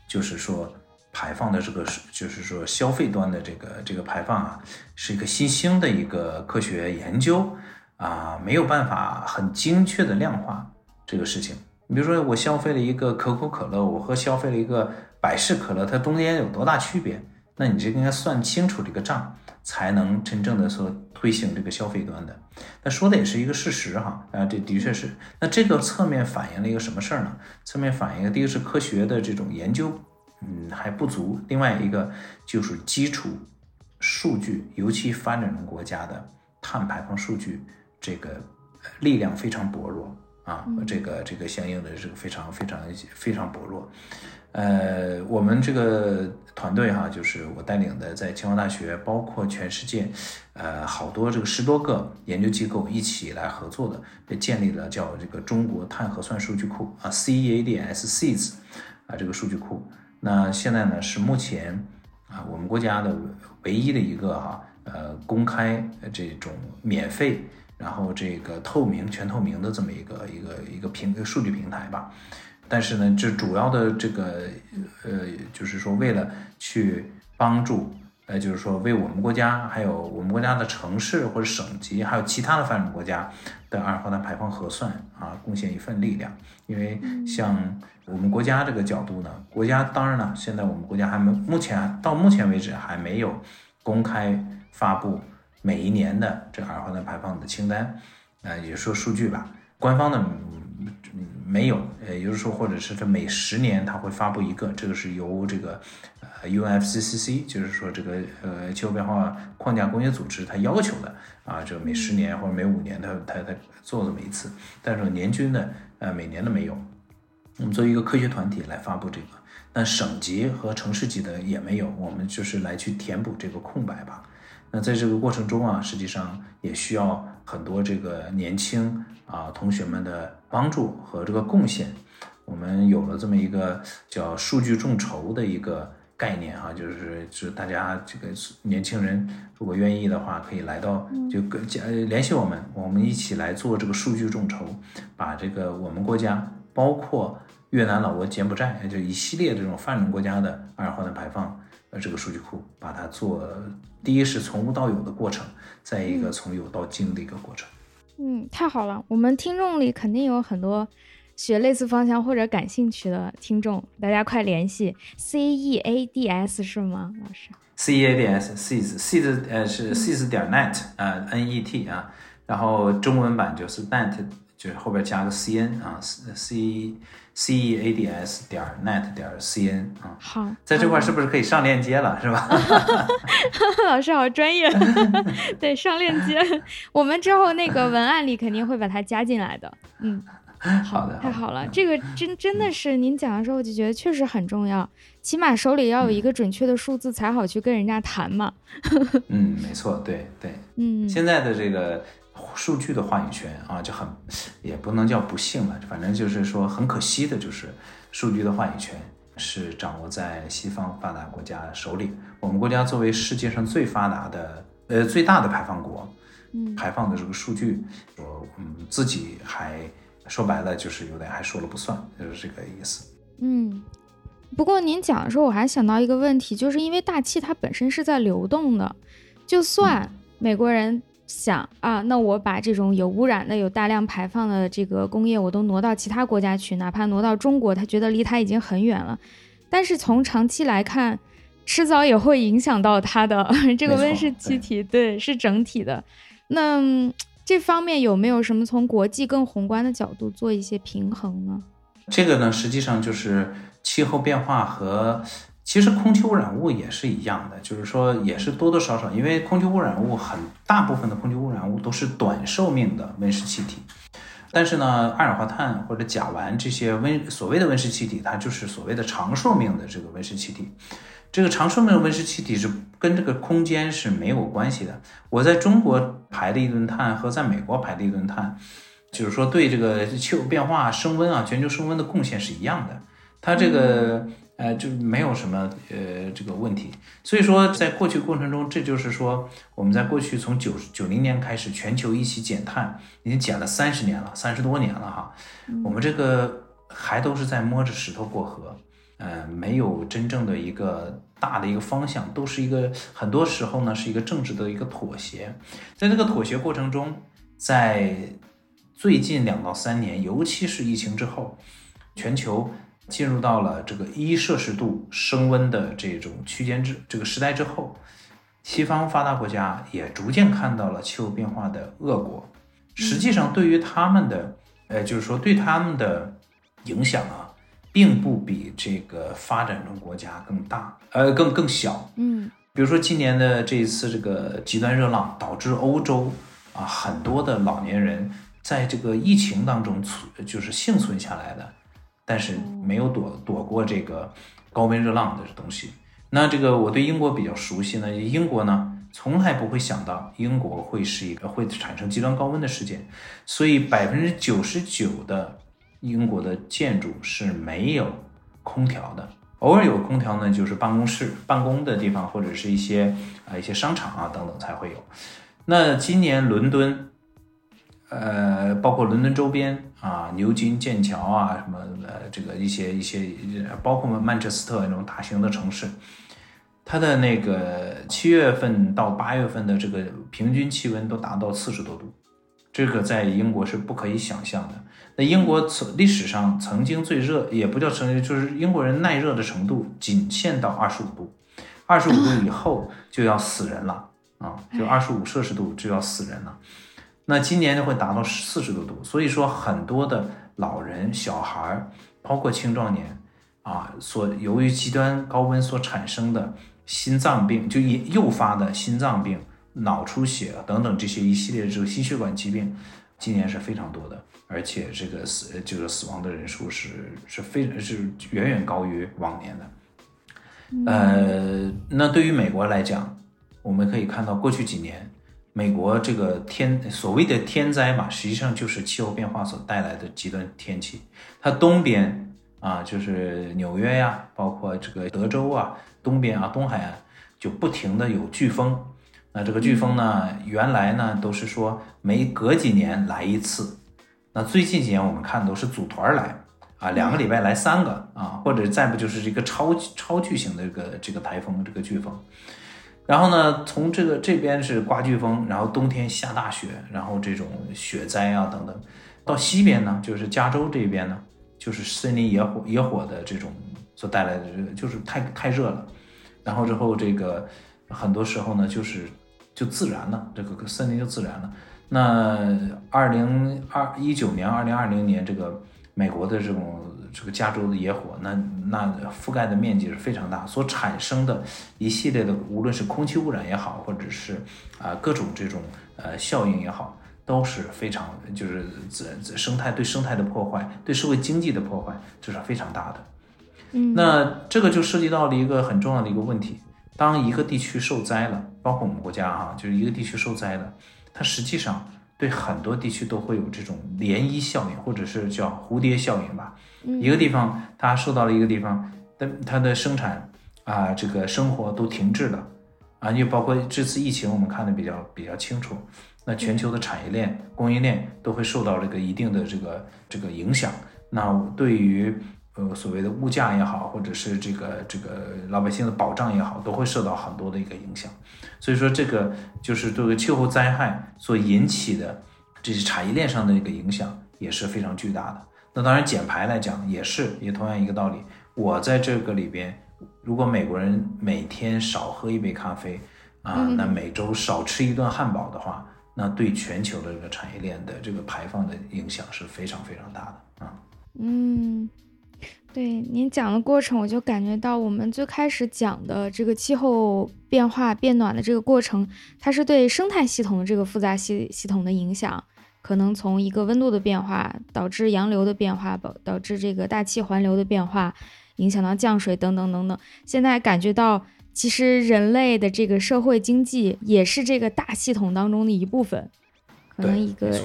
就是说排放的这个就是说消费端的这个这个排放啊，是一个新兴的一个科学研究啊，没有办法很精确的量化这个事情。你比如说我消费了一个可口可乐，我和消费了一个百事可乐，它中间有多大区别？那你这应该算清楚这个账，才能真正的说。推行这个消费端的，那说的也是一个事实哈啊，这的确是。那这个侧面反映了一个什么事儿呢？侧面反映第一个是科学的这种研究，嗯还不足；另外一个就是基础数据，尤其发展中国家的碳排放数据，这个力量非常薄弱啊，这个这个相应的这个非常非常非常薄弱。呃，我们这个团队哈，就是我带领的，在清华大学，包括全世界，呃，好多这个十多个研究机构一起来合作的，建立了叫这个中国碳核算数据库啊，CEADS，CEADS 啊，这个数据库。那现在呢，是目前啊，我们国家的唯一的一个哈，呃，公开这种免费，然后这个透明、全透明的这么一个一个一个平数据平台吧。但是呢，这主要的这个，呃，就是说为了去帮助，呃，就是说为我们国家，还有我们国家的城市或者省级，还有其他的发展国家的二氧化碳排放核算啊，贡献一份力量。因为像我们国家这个角度呢，国家当然了，现在我们国家还没，目前到目前为止还没有公开发布每一年的这二氧化碳排放的清单，呃，也说数据吧，官方的。没有，呃，也就是说，或者是这每十年它会发布一个，这个是由这个呃 UNFCCC，就是说这个呃气候变化框架工业组织它要求的啊，就每十年或者每五年它它它做这么一次，但是年均的呃每年的没有，我们作为一个科学团体来发布这个，那省级和城市级的也没有，我们就是来去填补这个空白吧。那在这个过程中啊，实际上也需要很多这个年轻啊同学们的。帮助和这个贡献，我们有了这么一个叫数据众筹的一个概念哈，就是是大家这个年轻人如果愿意的话，可以来到就跟加联系我们，我们一起来做这个数据众筹，把这个我们国家包括越南、老挝、柬埔寨就一系列这种发展国家的二氧化碳排放呃这个数据库，把它做第一是从无到有的过程，再一个从有到精的一个过程。嗯，太好了！我们听众里肯定有很多学类似方向或者感兴趣的听众，大家快联系 C E A D S 是吗，老师 C E A D S C S C S 呃是 C S 点 net 啊 N E T 啊，然后中文版就是 net，就是后边加个 C N 啊 C。C e a d s 点 net 点 c n 啊，好，在这块是不是可以上链接了，是吧？老师好专业，对，上链接，我们之后那个文案里肯定会把它加进来的。嗯，好的，太好了，这个真真的是您讲的时候，我就觉得确实很重要，起码手里要有一个准确的数字才好去跟人家谈嘛。嗯，没错，对对，嗯，现在的这个。数据的话语权啊，就很也不能叫不幸了，反正就是说很可惜的，就是数据的话语权是掌握在西方发达国家手里。我们国家作为世界上最发达的呃最大的排放国，嗯，排放的这个数据，我嗯自己还说白了就是有点还说了不算，就是这个意思。嗯，不过您讲的时候，我还想到一个问题，就是因为大气它本身是在流动的，就算美国人。想啊，那我把这种有污染的、有大量排放的这个工业，我都挪到其他国家去，哪怕挪到中国，他觉得离他已经很远了。但是从长期来看，迟早也会影响到它的这个温室气体，对，是整体的。那这方面有没有什么从国际更宏观的角度做一些平衡呢？这个呢，实际上就是气候变化和。其实空气污染物也是一样的，就是说也是多多少少，因为空气污染物很大部分的空气污染物都是短寿命的温室气体，但是呢，二氧化碳或者甲烷这些温所谓的温室气体，它就是所谓的长寿命的这个温室气体。这个长寿命的温室气体是跟这个空间是没有关系的。我在中国排的一吨碳和在美国排的一吨碳，就是说对这个气候变化、升温啊、全球升温的贡献是一样的。它这个呃就没有什么呃这个问题。所以说，在过去过程中，这就是说我们在过去从九九零年开始全球一起减碳，已经减了三十年了，三十多年了哈。我们这个还都是在摸着石头过河。呃，没有真正的一个大的一个方向，都是一个很多时候呢是一个政治的一个妥协。在这个妥协过程中，在最近两到三年，尤其是疫情之后，全球进入到了这个一摄氏度升温的这种区间之这个时代之后，西方发达国家也逐渐看到了气候变化的恶果。实际上，对于他们的，呃，就是说对他们的影响啊。并不比这个发展中国家更大，呃，更更小。嗯，比如说今年的这一次这个极端热浪，导致欧洲啊很多的老年人在这个疫情当中存就是幸存下来的，但是没有躲躲过这个高温热浪的东西。那这个我对英国比较熟悉呢，英国呢从来不会想到英国会是一个会产生极端高温的事件，所以百分之九十九的。英国的建筑是没有空调的，偶尔有空调呢，就是办公室、办公的地方或者是一些啊一些商场啊等等才会有。那今年伦敦，呃，包括伦敦周边啊，牛津、剑桥啊，什么呃，这个一些一些，包括曼彻斯特那种大型的城市，它的那个七月份到八月份的这个平均气温都达到四十多度，这个在英国是不可以想象的。那英国曾历史上曾经最热，也不叫曾经，就是英国人耐热的程度仅限到二十五度，二十五度以后就要死人了啊！就二十五摄氏度就要死人了。那今年就会达到四十多度，所以说很多的老人、小孩儿，包括青壮年啊，所由于极端高温所产生的心脏病，就引诱发的心脏病、脑出血等等这些一系列这个心血管疾病，今年是非常多的。而且这个死就是死亡的人数是是非是远远高于往年的，呃，那对于美国来讲，我们可以看到过去几年，美国这个天所谓的天灾嘛，实际上就是气候变化所带来的极端天气。它东边啊，就是纽约呀，包括这个德州啊，东边啊，东海岸就不停的有飓风。那这个飓风呢，原来呢都是说每隔几年来一次。那最近几年我们看都是组团来啊，两个礼拜来三个啊，或者再不就是这个超超巨型的这个这个台风这个飓风，然后呢，从这个这边是刮飓风，然后冬天下大雪，然后这种雪灾啊等等，到西边呢就是加州这边呢就是森林野火野火的这种所带来的就是太太热了，然后之后这个很多时候呢就是就自燃了，这个森林就自燃了。那二零二一九年、二零二零年，这个美国的这种这个加州的野火，那那覆盖的面积是非常大，所产生的一系列的，无论是空气污染也好，或者是啊各种这种呃效应也好，都是非常就是自自生态对生态的破坏，对社会经济的破坏，这是非常大的。嗯，那这个就涉及到了一个很重要的一个问题：当一个地区受灾了，包括我们国家哈，就是一个地区受灾了。它实际上对很多地区都会有这种涟漪效应，或者是叫蝴蝶效应吧。一个地方它受到了一个地方但它的生产啊，这个生活都停滞了啊，又包括这次疫情，我们看的比较比较清楚。那全球的产业链、供应链都会受到这个一定的这个这个影响。那对于呃，所谓的物价也好，或者是这个这个老百姓的保障也好，都会受到很多的一个影响。所以说，这个就是这个气候灾害所引起的这些产业链上的一个影响也是非常巨大的。那当然，减排来讲也是也同样一个道理。我在这个里边，如果美国人每天少喝一杯咖啡啊，那每周少吃一顿汉堡的话，那对全球的这个产业链的这个排放的影响是非常非常大的啊。嗯。对您讲的过程，我就感觉到我们最开始讲的这个气候变化变暖的这个过程，它是对生态系统的这个复杂系系统的影响，可能从一个温度的变化导致洋流的变化，导导致这个大气环流的变化，影响到降水等等等等。现在感觉到，其实人类的这个社会经济也是这个大系统当中的一部分。可能一个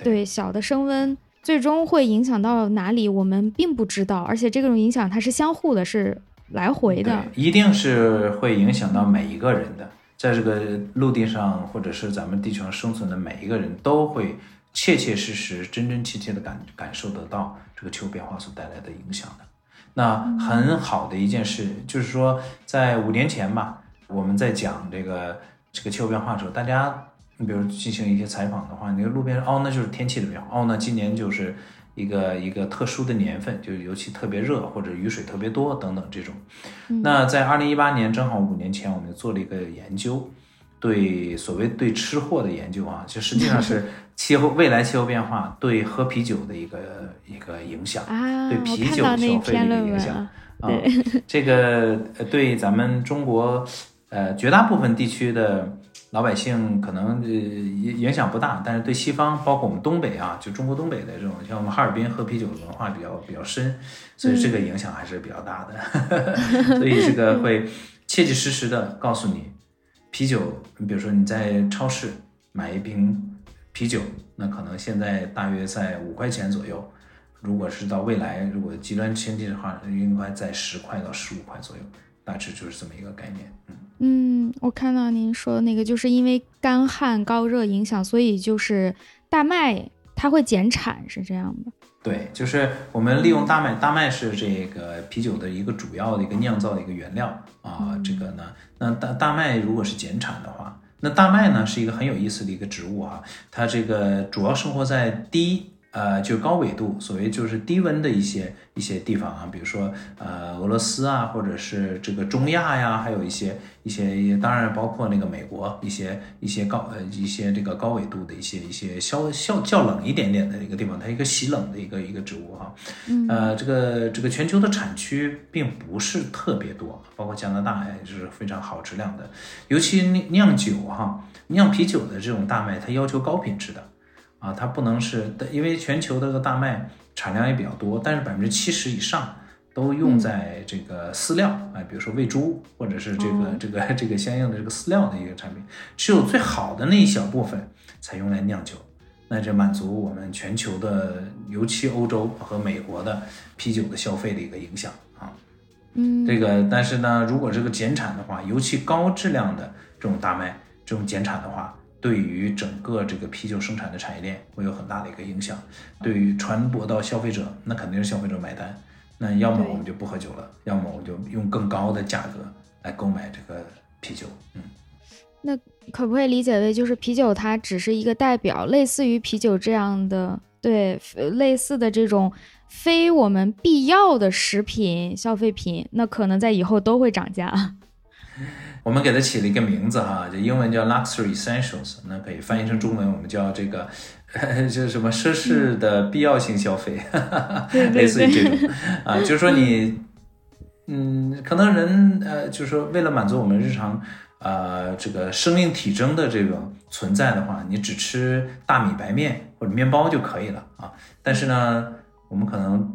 对小的升温，最终会影响到哪里，我们并不知道。而且这种影响它是相互的，是来回的，一定是会影响到每一个人的。在这个陆地上，或者是咱们地球上生存的每一个人都会切切实实、真真切切的感感受得到这个气候变化所带来的影响的。那很好的一件事就是说，在五年前吧，我们在讲这个这个气候变化的时候，大家你比如进行一些采访的话，那个路边哦，那就是天气的变化哦，那今年就是。一个一个特殊的年份，就尤其特别热或者雨水特别多等等这种。那在二零一八年，正好五年前，我们做了一个研究，对所谓对吃货的研究啊，就实际上是 气候未来气候变化对喝啤酒的一个一个影响，对啤酒消费的一个影响啊。这个对咱们中国呃绝大部分地区的。老百姓可能呃影影响不大，但是对西方，包括我们东北啊，就中国东北的这种，像我们哈尔滨喝啤酒的文化比较比较深，所以这个影响还是比较大的。所以这个会切切实实的告诉你，啤酒，你比如说你在超市买一瓶啤酒，那可能现在大约在五块钱左右，如果是到未来如果极端经济的话，应该在十块到十五块左右，大致就是这么一个概念，嗯。嗯，我看到您说的那个，就是因为干旱高热影响，所以就是大麦它会减产，是这样的。对，就是我们利用大麦，大麦是这个啤酒的一个主要的一个酿造的一个原料啊。这个呢，那大大麦如果是减产的话，那大麦呢是一个很有意思的一个植物啊，它这个主要生活在低。呃，就高纬度，所谓就是低温的一些一些地方啊，比如说呃俄罗斯啊，或者是这个中亚呀，还有一些一些，当然包括那个美国一些一些高呃一些这个高纬度的一些一些稍较较冷一点点的一个地方，它一个喜冷的一个一个植物哈。呃，这个这个全球的产区并不是特别多，包括加拿大也是非常好质量的，尤其酿酿酒哈，酿啤酒的这种大麦，它要求高品质的。啊，它不能是，因为全球的这个大麦产量也比较多，但是百分之七十以上都用在这个饲料，哎，比如说喂猪，或者是这个这个 这个相应的这个饲料的一个产品，只有最好的那一小部分才用来酿酒，那这满足我们全球的，尤其欧洲和美国的啤酒的消费的一个影响啊。嗯，这个，但是呢，如果这个减产的话，尤其高质量的这种大麦这种减产的话。对于整个这个啤酒生产的产业链会有很大的一个影响，对于传播到消费者，那肯定是消费者买单。那要么我们就不喝酒了，要么我就用更高的价格来购买这个啤酒。嗯，那可不可以理解为就是啤酒它只是一个代表，类似于啤酒这样的对类似的这种非我们必要的食品消费品，那可能在以后都会涨价。我们给它起了一个名字哈，就英文叫 luxury essentials，那可以翻译成中文，我们叫这个，就是什么奢侈的必要性消费，类似于这种啊，就是说你，嗯，可能人呃，就是说为了满足我们日常呃这个生命体征的这种存在的话，你只吃大米白面或者面包就可以了啊，但是呢，我们可能。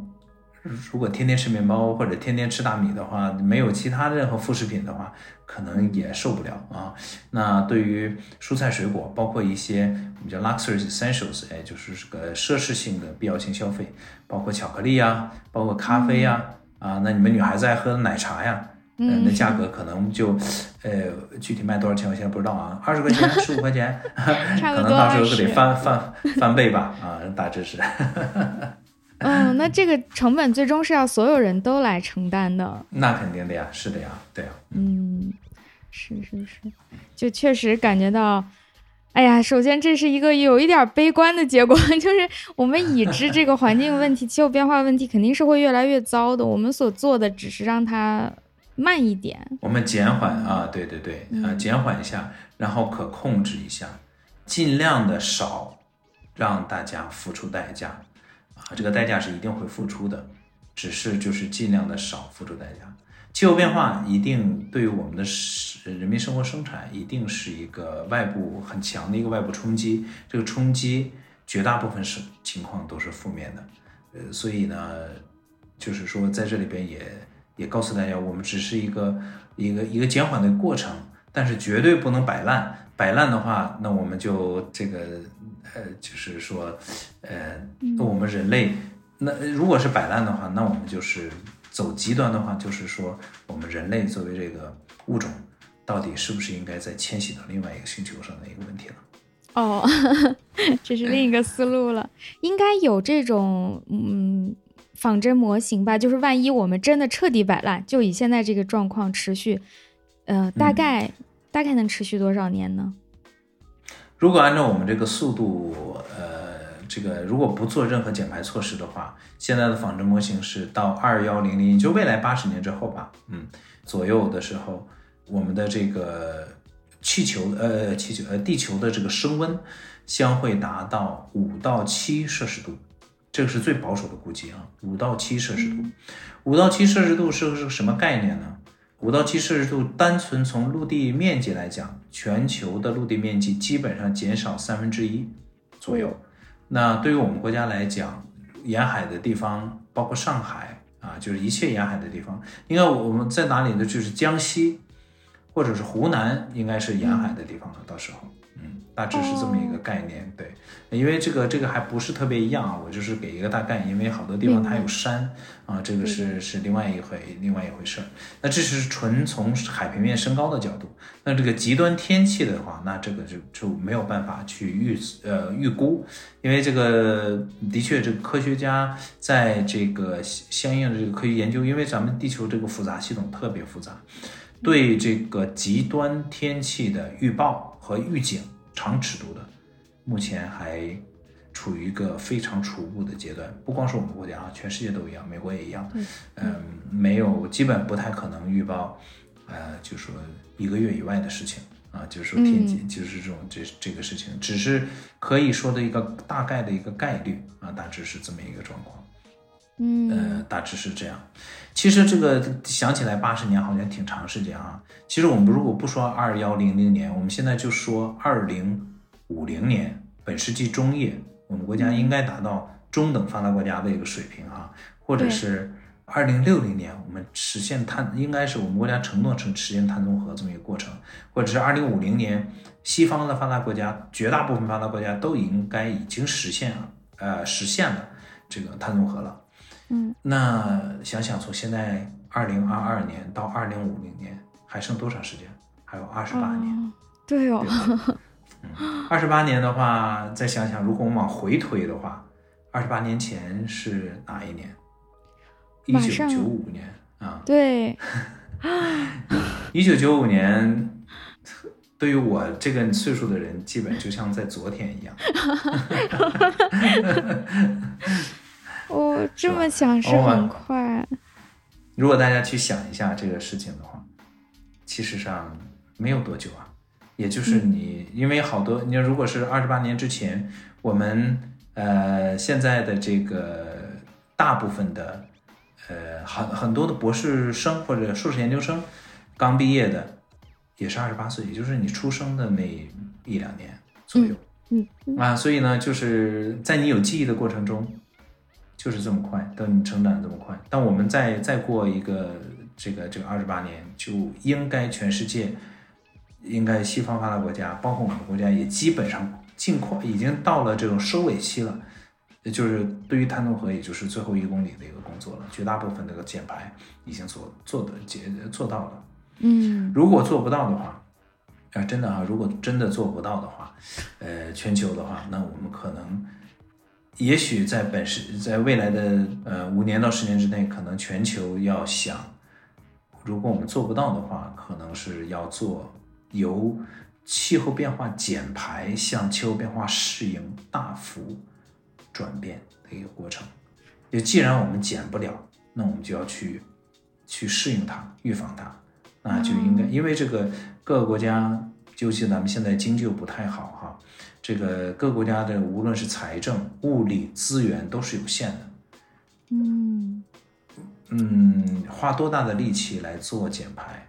如果天天吃面包或者天天吃大米的话，没有其他任何副食品的话，可能也受不了啊。那对于蔬菜水果，包括一些我们叫 luxury essentials，哎，就是这个奢侈性的必要性消费，包括巧克力呀，包括咖啡呀，啊，那你们女孩子爱喝的奶茶呀，嗯，那价格可能就，呃，具体卖多少钱我现在不知道啊，二十块钱、十五块钱，可能到时候得翻翻翻倍吧，啊，大致是。嗯，那这个成本最终是要所有人都来承担的。那肯定的呀，是的呀，对呀。嗯，是是是，就确实感觉到，哎呀，首先这是一个有一点悲观的结果，就是我们已知这个环境问题、气候变化问题肯定是会越来越糟的。我们所做的只是让它慢一点，我们减缓啊，对对对，啊，减缓一下，然后可控制一下，尽量的少让大家付出代价。啊，这个代价是一定会付出的，只是就是尽量的少付出代价。气候变化一定对于我们的人民生活生产一定是一个外部很强的一个外部冲击，这个冲击绝大部分是情况都是负面的。呃，所以呢，就是说在这里边也也告诉大家，我们只是一个一个一个减缓的过程，但是绝对不能摆烂。摆烂的话，那我们就这个呃，就是说，呃，那我们人类那如果是摆烂的话，那我们就是走极端的话，就是说我们人类作为这个物种，到底是不是应该再迁徙到另外一个星球上的一个问题了？哦，这是另一个思路了。应该有这种嗯仿真模型吧？就是万一我们真的彻底摆烂，就以现在这个状况持续，呃，大概大概能持续多少年呢？如果按照我们这个速度，呃，这个如果不做任何减排措施的话，现在的仿真模型是到二幺零零，就未来八十年之后吧，嗯，左右的时候，我们的这个。气球，呃，气球，呃，地球的这个升温将会达到五到七摄氏度，这个是最保守的估计啊，五到七摄氏度。五到七摄氏度是个什么概念呢？五到七摄氏度，单纯从陆地面积来讲，全球的陆地面积基本上减少三分之一左右。那对于我们国家来讲，沿海的地方，包括上海啊，就是一切沿海的地方，应该我们在哪里呢？就是江西。或者是湖南应该是沿海的地方了，到时候，嗯，大致是这么一个概念，对，因为这个这个还不是特别一样啊，我就是给一个大概，因为好多地方它有山啊，这个是是另外一回另外一回事儿。那这是纯从海平面升高的角度，那这个极端天气的话，那这个就就没有办法去预呃预估，因为这个的确这个科学家在这个相应的这个科学研究，因为咱们地球这个复杂系统特别复杂。对这个极端天气的预报和预警，长尺度的，目前还处于一个非常初步的阶段。不光是我们国家啊，全世界都一样，美国也一样。嗯，没有，基本不太可能预报，呃，就说一个月以外的事情啊，就是说天气，就是这种这这个事情，只是可以说的一个大概的一个概率啊，大致是这么一个状况。嗯，呃，大致是这样。其实这个想起来八十年好像挺长时间啊。其实我们如果不说二幺零零年，我们现在就说二零五零年，本世纪中叶，我们国家应该达到中等发达国家的一个水平啊，或者是二零六零年，我们实现碳，应该是我们国家承诺成实现碳中和这么一个过程，或者是二零五零年，西方的发达国家，绝大部分发达国家都应该已经实现了，呃，实现了这个碳中和了。嗯，那想想从现在二零二二年到二零五零年还剩多长时间？还有二十八年。对哦。嗯，二十八年的话，再想想，如果我们往回推的话，二十八年前是哪一年？一九九五年啊。对。一九九五年，对于我这个岁数的人，基本就像在昨天一样。哦，这么想是很快。如果大家去想一下这个事情的话，其实上没有多久啊，也就是你，因为好多，你如果是二十八年之前，我们呃现在的这个大部分的呃很很多的博士生或者硕士研究生刚毕业的，也是二十八岁，也就是你出生的那一两年左右。嗯啊，所以呢，就是在你有记忆的过程中。就是这么快，等你成长这么快，但我们再再过一个这个这个二十八年，就应该全世界，应该西方发达国家，包括我们国家，也基本上尽快已经到了这种收尾期了，就是对于碳中和，也就是最后一公里的一个工作了，绝大部分这个减排已经做做的解做到了。嗯，如果做不到的话，啊，真的啊，如果真的做不到的话，呃，全球的话，那我们可能。也许在本世，在未来的呃五年到十年之内，可能全球要想，如果我们做不到的话，可能是要做由气候变化减排向气候变化适应大幅转变的一个过程。就既然我们减不了，那我们就要去去适应它，预防它，那就应该，因为这个各个国家，尤其咱们现在经济又不太好哈。这个各国家的无论是财政、物力资源都是有限的，嗯嗯，花多大的力气来做减排，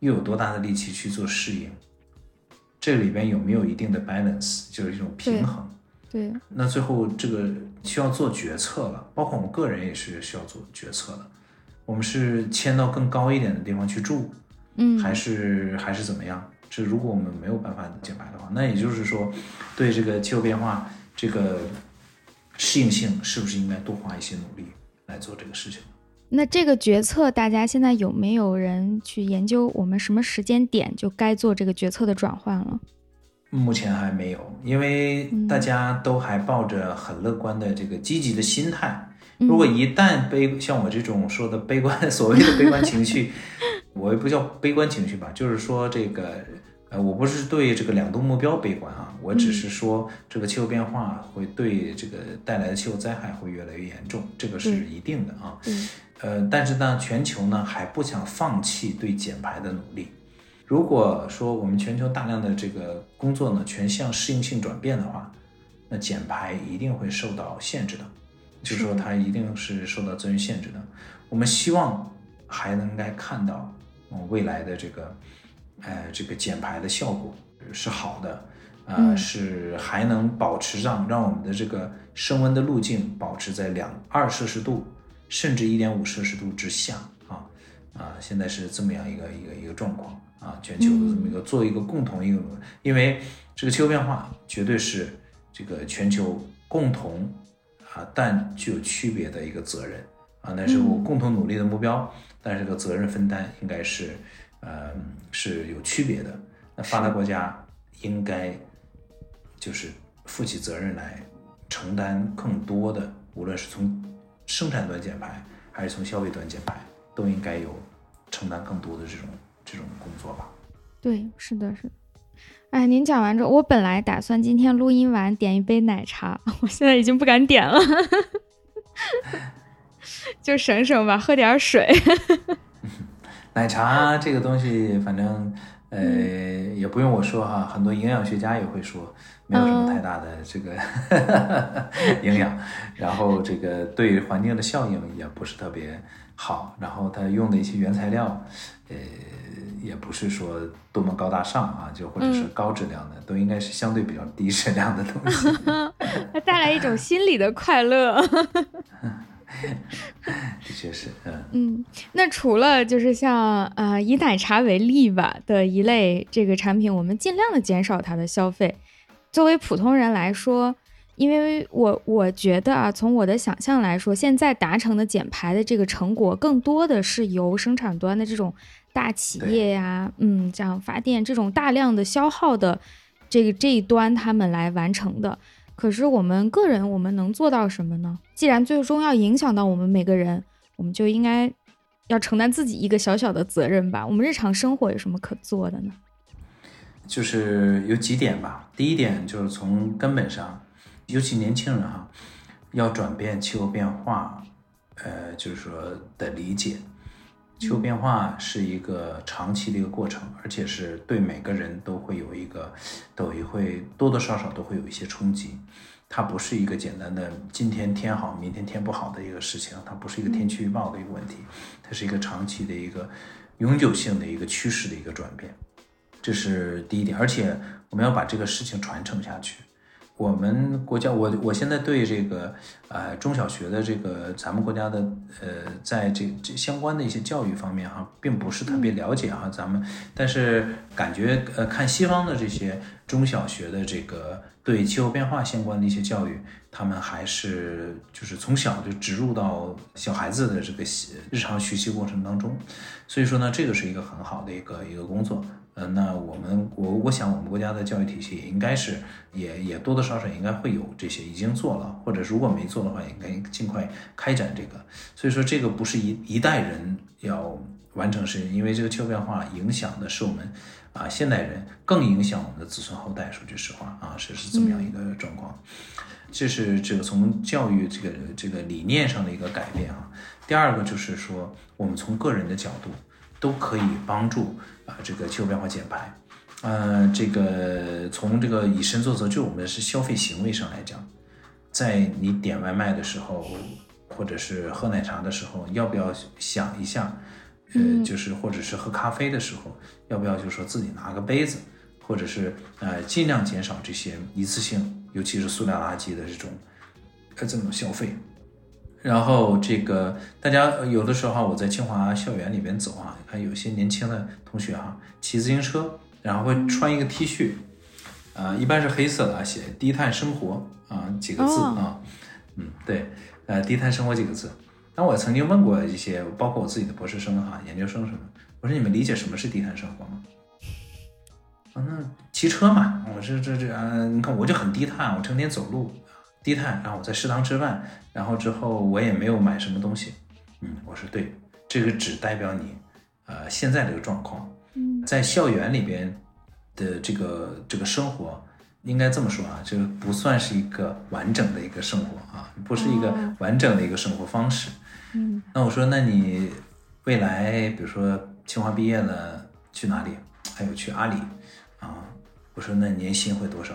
又有多大的力气去做适应，这里边有没有一定的 balance，就是一种平衡？对，那最后这个需要做决策了，包括我们个人也是需要做决策的。我们是迁到更高一点的地方去住，嗯，还是还是怎么样？这如果我们没有办法减排的话，那也就是说，对这个气候变化这个适应性，是不是应该多花一些努力来做这个事情？那这个决策，大家现在有没有人去研究，我们什么时间点就该做这个决策的转换了？目前还没有，因为大家都还抱着很乐观的这个积极的心态。如果一旦悲像我这种说的悲观，所谓的悲观情绪，我也不叫悲观情绪吧，就是说这个，呃，我不是对这个两度目标悲观啊，我只是说这个气候变化会对这个带来的气候灾害会越来越严重，这个是一定的啊。呃，但是呢，全球呢还不想放弃对减排的努力。如果说我们全球大量的这个工作呢全向适应性转变的话，那减排一定会受到限制的，就是说它一定是受到资源限制的。我们希望还能该看到，嗯，未来的这个，呃，这个减排的效果是好的，呃，是还能保持让让我们的这个升温的路径保持在两二摄氏度，甚至一点五摄氏度之下啊啊，现在是这么样一个一个一个状况。啊，全球的这么一个做一个共同一个，因为这个气候变化绝对是这个全球共同啊，但具有区别的一个责任啊，那是我共同努力的目标，但是这个责任分担应该是呃是有区别的。那发达国家应该就是负起责任来承担更多的，无论是从生产端减排还是从消费端减排，都应该有承担更多的这种。这种工作吧，对，是的，是的。哎，您讲完之后，我本来打算今天录音完点一杯奶茶，我现在已经不敢点了，就省省吧，喝点水。奶茶这个东西，反正呃也不用我说哈，很多营养学家也会说，没有什么太大的这个 营养，然后这个对环境的效应也不是特别好，然后它用的一些原材料，呃。也不是说多么高大上啊，就或者是高质量的，都应该是相对比较低质量的东西。它带来一种心理的快乐。的确是，嗯嗯。那除了就是像呃以奶茶为例吧的一类这个产品，我们尽量的减少它的消费。作为普通人来说，因为我我觉得啊，从我的想象来说，现在达成的减排的这个成果，更多的是由生产端的这种。大企业呀，嗯，这样发电这种大量的消耗的这个这一端，他们来完成的。可是我们个人，我们能做到什么呢？既然最终要影响到我们每个人，我们就应该要承担自己一个小小的责任吧。我们日常生活有什么可做的呢？就是有几点吧。第一点就是从根本上，尤其年轻人哈，要转变气候变化，呃，就是说的理解。气候变化是一个长期的一个过程，而且是对每个人都会有一个，都会多多少少都会有一些冲击。它不是一个简单的今天天好，明天天不好的一个事情，它不是一个天气预报的一个问题，它是一个长期的一个永久性的一个趋势的一个转变。这是第一点，而且我们要把这个事情传承下去。我们国家，我我现在对这个呃中小学的这个咱们国家的呃在这这相关的一些教育方面哈，并不是特别了解哈，咱们但是感觉呃看西方的这些中小学的这个对气候变化相关的一些教育，他们还是就是从小就植入到小孩子的这个日常学习过程当中，所以说呢，这个是一个很好的一个一个工作。呃，那我们我我想我们国家的教育体系也应该是也也多多少少应该会有这些已经做了，或者如果没做的话，应该尽快开展这个。所以说这个不是一一代人要完成事情，因为这个气候变化影响的是我们啊现代人，更影响我们的子孙后代。说句实话啊，是是这么样一个状况。这是这个从教育这个这个理念上的一个改变啊。第二个就是说，我们从个人的角度都可以帮助。啊，这个气候变化减排，呃，这个从这个以身作则，就我们是消费行为上来讲，在你点外卖的时候，或者是喝奶茶的时候，要不要想一下，呃，就是或者是喝咖啡的时候，要不要就说自己拿个杯子，或者是呃尽量减少这些一次性尤其是塑料垃圾的这种呃这种消费。然后这个大家有的时候我在清华校园里边走啊，看有些年轻的同学哈骑自行车，然后会穿一个 T 恤，啊，一般是黑色的，写低碳生活啊几个字啊，嗯，对，呃，低碳生活几个字。那我曾经问过一些，包括我自己的博士生哈、研究生什么，我说你们理解什么是低碳生活吗？啊，那骑车嘛，我这这这啊，你看我就很低碳，我成天走路。低碳，然后我在食堂吃饭，然后之后我也没有买什么东西。嗯，我说对，这个只代表你，呃，现在这个状况。嗯，在校园里边的这个这个生活，应该这么说啊，这个不算是一个完整的一个生活啊，不是一个完整的一个生活方式。嗯，那我说，那你未来比如说清华毕业了去哪里？还有去阿里啊？我说那年薪会多少？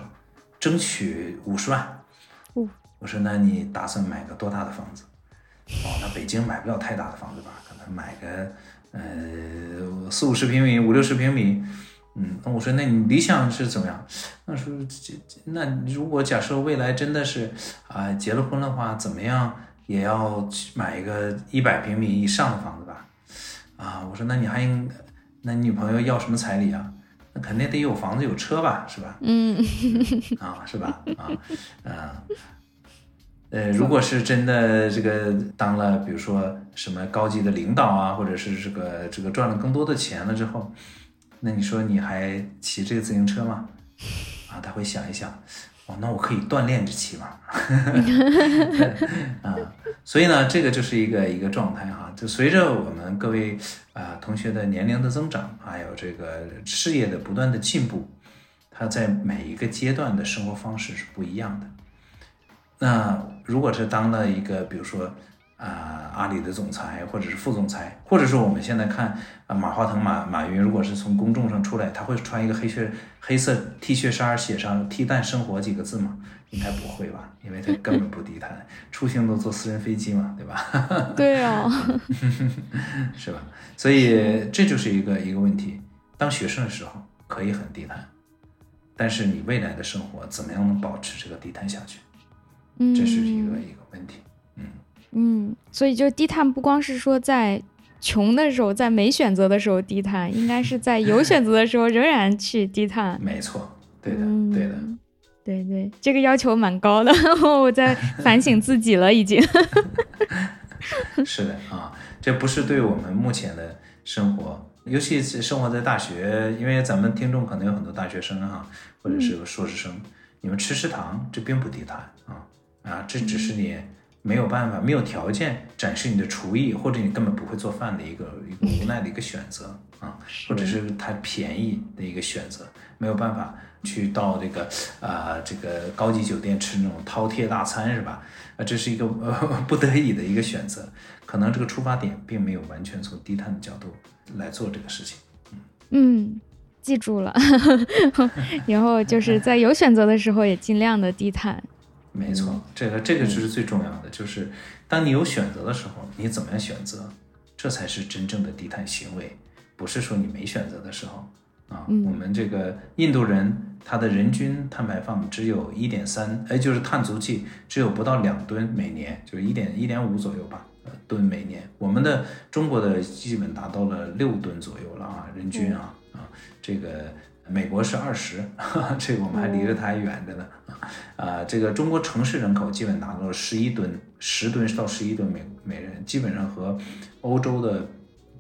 争取五十万。我说，那你打算买个多大的房子？哦，那北京买不了太大的房子吧？可能买个呃四五十平米、五六十平米。嗯，那我说，那你理想是怎么样？那说这那如果假设未来真的是啊结了婚的话，怎么样也要买一个一百平米以上的房子吧？啊，我说，那你还应那你女朋友要什么彩礼啊？那肯定得有房子有车吧，是吧？嗯，啊，是吧？啊，嗯。呃，如果是真的这个当了，比如说什么高级的领导啊，或者是这个这个赚了更多的钱了之后，那你说你还骑这个自行车吗？啊，他会想一想，哦，那我可以锻炼着骑嘛。啊，所以呢，这个就是一个一个状态哈，就随着我们各位啊同学的年龄的增长，还有这个事业的不断的进步，他在每一个阶段的生活方式是不一样的。那如果是当了一个，比如说啊阿里的总裁，或者是副总裁，或者说我们现在看啊马化腾马马云，如果是从公众上出来，他会穿一个黑靴黑色 T 恤衫，写上“低碳生活”几个字吗？应该不会吧，因为他根本不低碳，出行都坐私人飞机嘛，对吧？对哦，是吧？所以这就是一个一个问题。当学生的时候可以很低碳，但是你未来的生活怎么样能保持这个低碳下去？这是一个一个问题，嗯嗯，所以就低碳不光是说在穷的时候，在没选择的时候低碳，应该是在有选择的时候仍然去低碳。没错，对的，对的，对对，这个要求蛮高的，我在反省自己了，已经。是的啊，这不是对我们目前的生活，尤其是生活在大学，因为咱们听众可能有很多大学生哈，或者是个硕士生，你们吃食堂，这并不低碳啊。啊，这只是你没有办法、没有条件展示你的厨艺，或者你根本不会做饭的一个一个无奈的一个选择啊，或者是它便宜的一个选择，没有办法去到这个啊这个高级酒店吃那种饕餮大餐是吧？啊，这是一个呃 不得已的一个选择，可能这个出发点并没有完全从低碳的角度来做这个事情。嗯，记住了，以后就是在有选择的时候也尽量的低碳。没错，这个这个就是最重要的，就是当你有选择的时候，你怎么样选择，这才是真正的低碳行为，不是说你没选择的时候啊。我们这个印度人，他的人均碳排放只有一点三，哎，就是碳足迹只有不到两吨每年，就是一点一点五左右吧，吨每年。我们的中国的基本达到了六吨左右了啊，人均啊啊，这个。美国是二十，这个我们还离着它还远着呢。啊，这个中国城市人口基本达到了十一吨，十吨到十一吨每每人，基本上和欧洲的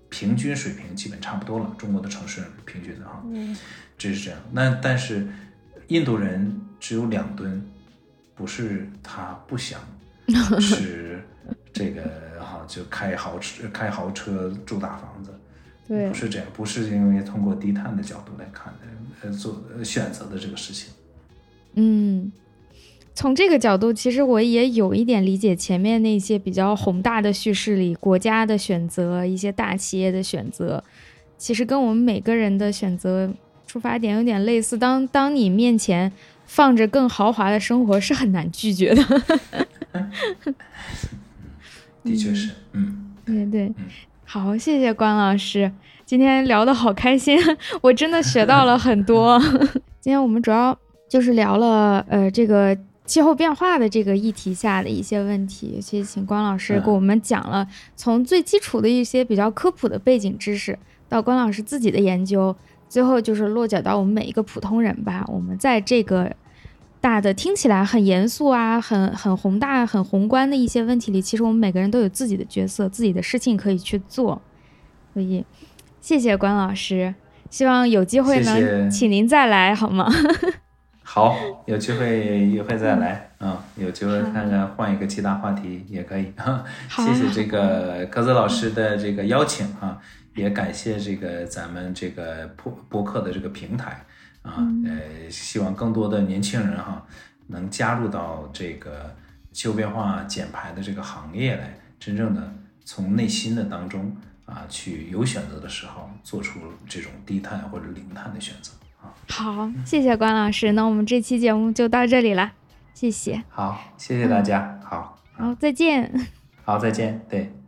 平均水平基本差不多了。中国的城市平均的哈，嗯这是这样。那但是印度人只有两吨，不是他不想是这个哈，就开豪车、开豪车、住大房子。对，不是这样，不是因为通过低碳的角度来看的，呃，做选择的这个事情。嗯，从这个角度，其实我也有一点理解前面那些比较宏大的叙事里，国家的选择，一些大企业的选择，其实跟我们每个人的选择出发点有点类似。当当你面前放着更豪华的生活，是很难拒绝的。的确是，嗯，对对。好，谢谢关老师，今天聊得好开心，我真的学到了很多。今天我们主要就是聊了，呃，这个气候变化的这个议题下的一些问题，尤其请关老师给我们讲了从最基础的一些比较科普的背景知识，到关老师自己的研究，最后就是落脚到我们每一个普通人吧。我们在这个大的听起来很严肃啊、很很宏大、很宏观的一些问题里，其实我们每个人都有自己的角色、自己的事情可以去做。所以，谢谢关老师。希望有机会能请您再来，好吗？好，有机会也会再来。嗯，有机会看看换一个其他话题也可以。谢谢这个柯子老师的这个邀请啊，也感谢这个咱们这个播播客的这个平台啊。呃，希望更多的年轻人哈能加入到这个气候变化减排的这个行业来，真正的从内心的当中。啊，去有选择的时候做出这种低碳或者零碳的选择啊。好，谢谢关老师，那我们这期节目就到这里了，谢谢。好，谢谢大家。好，好，再见。好，再见。对。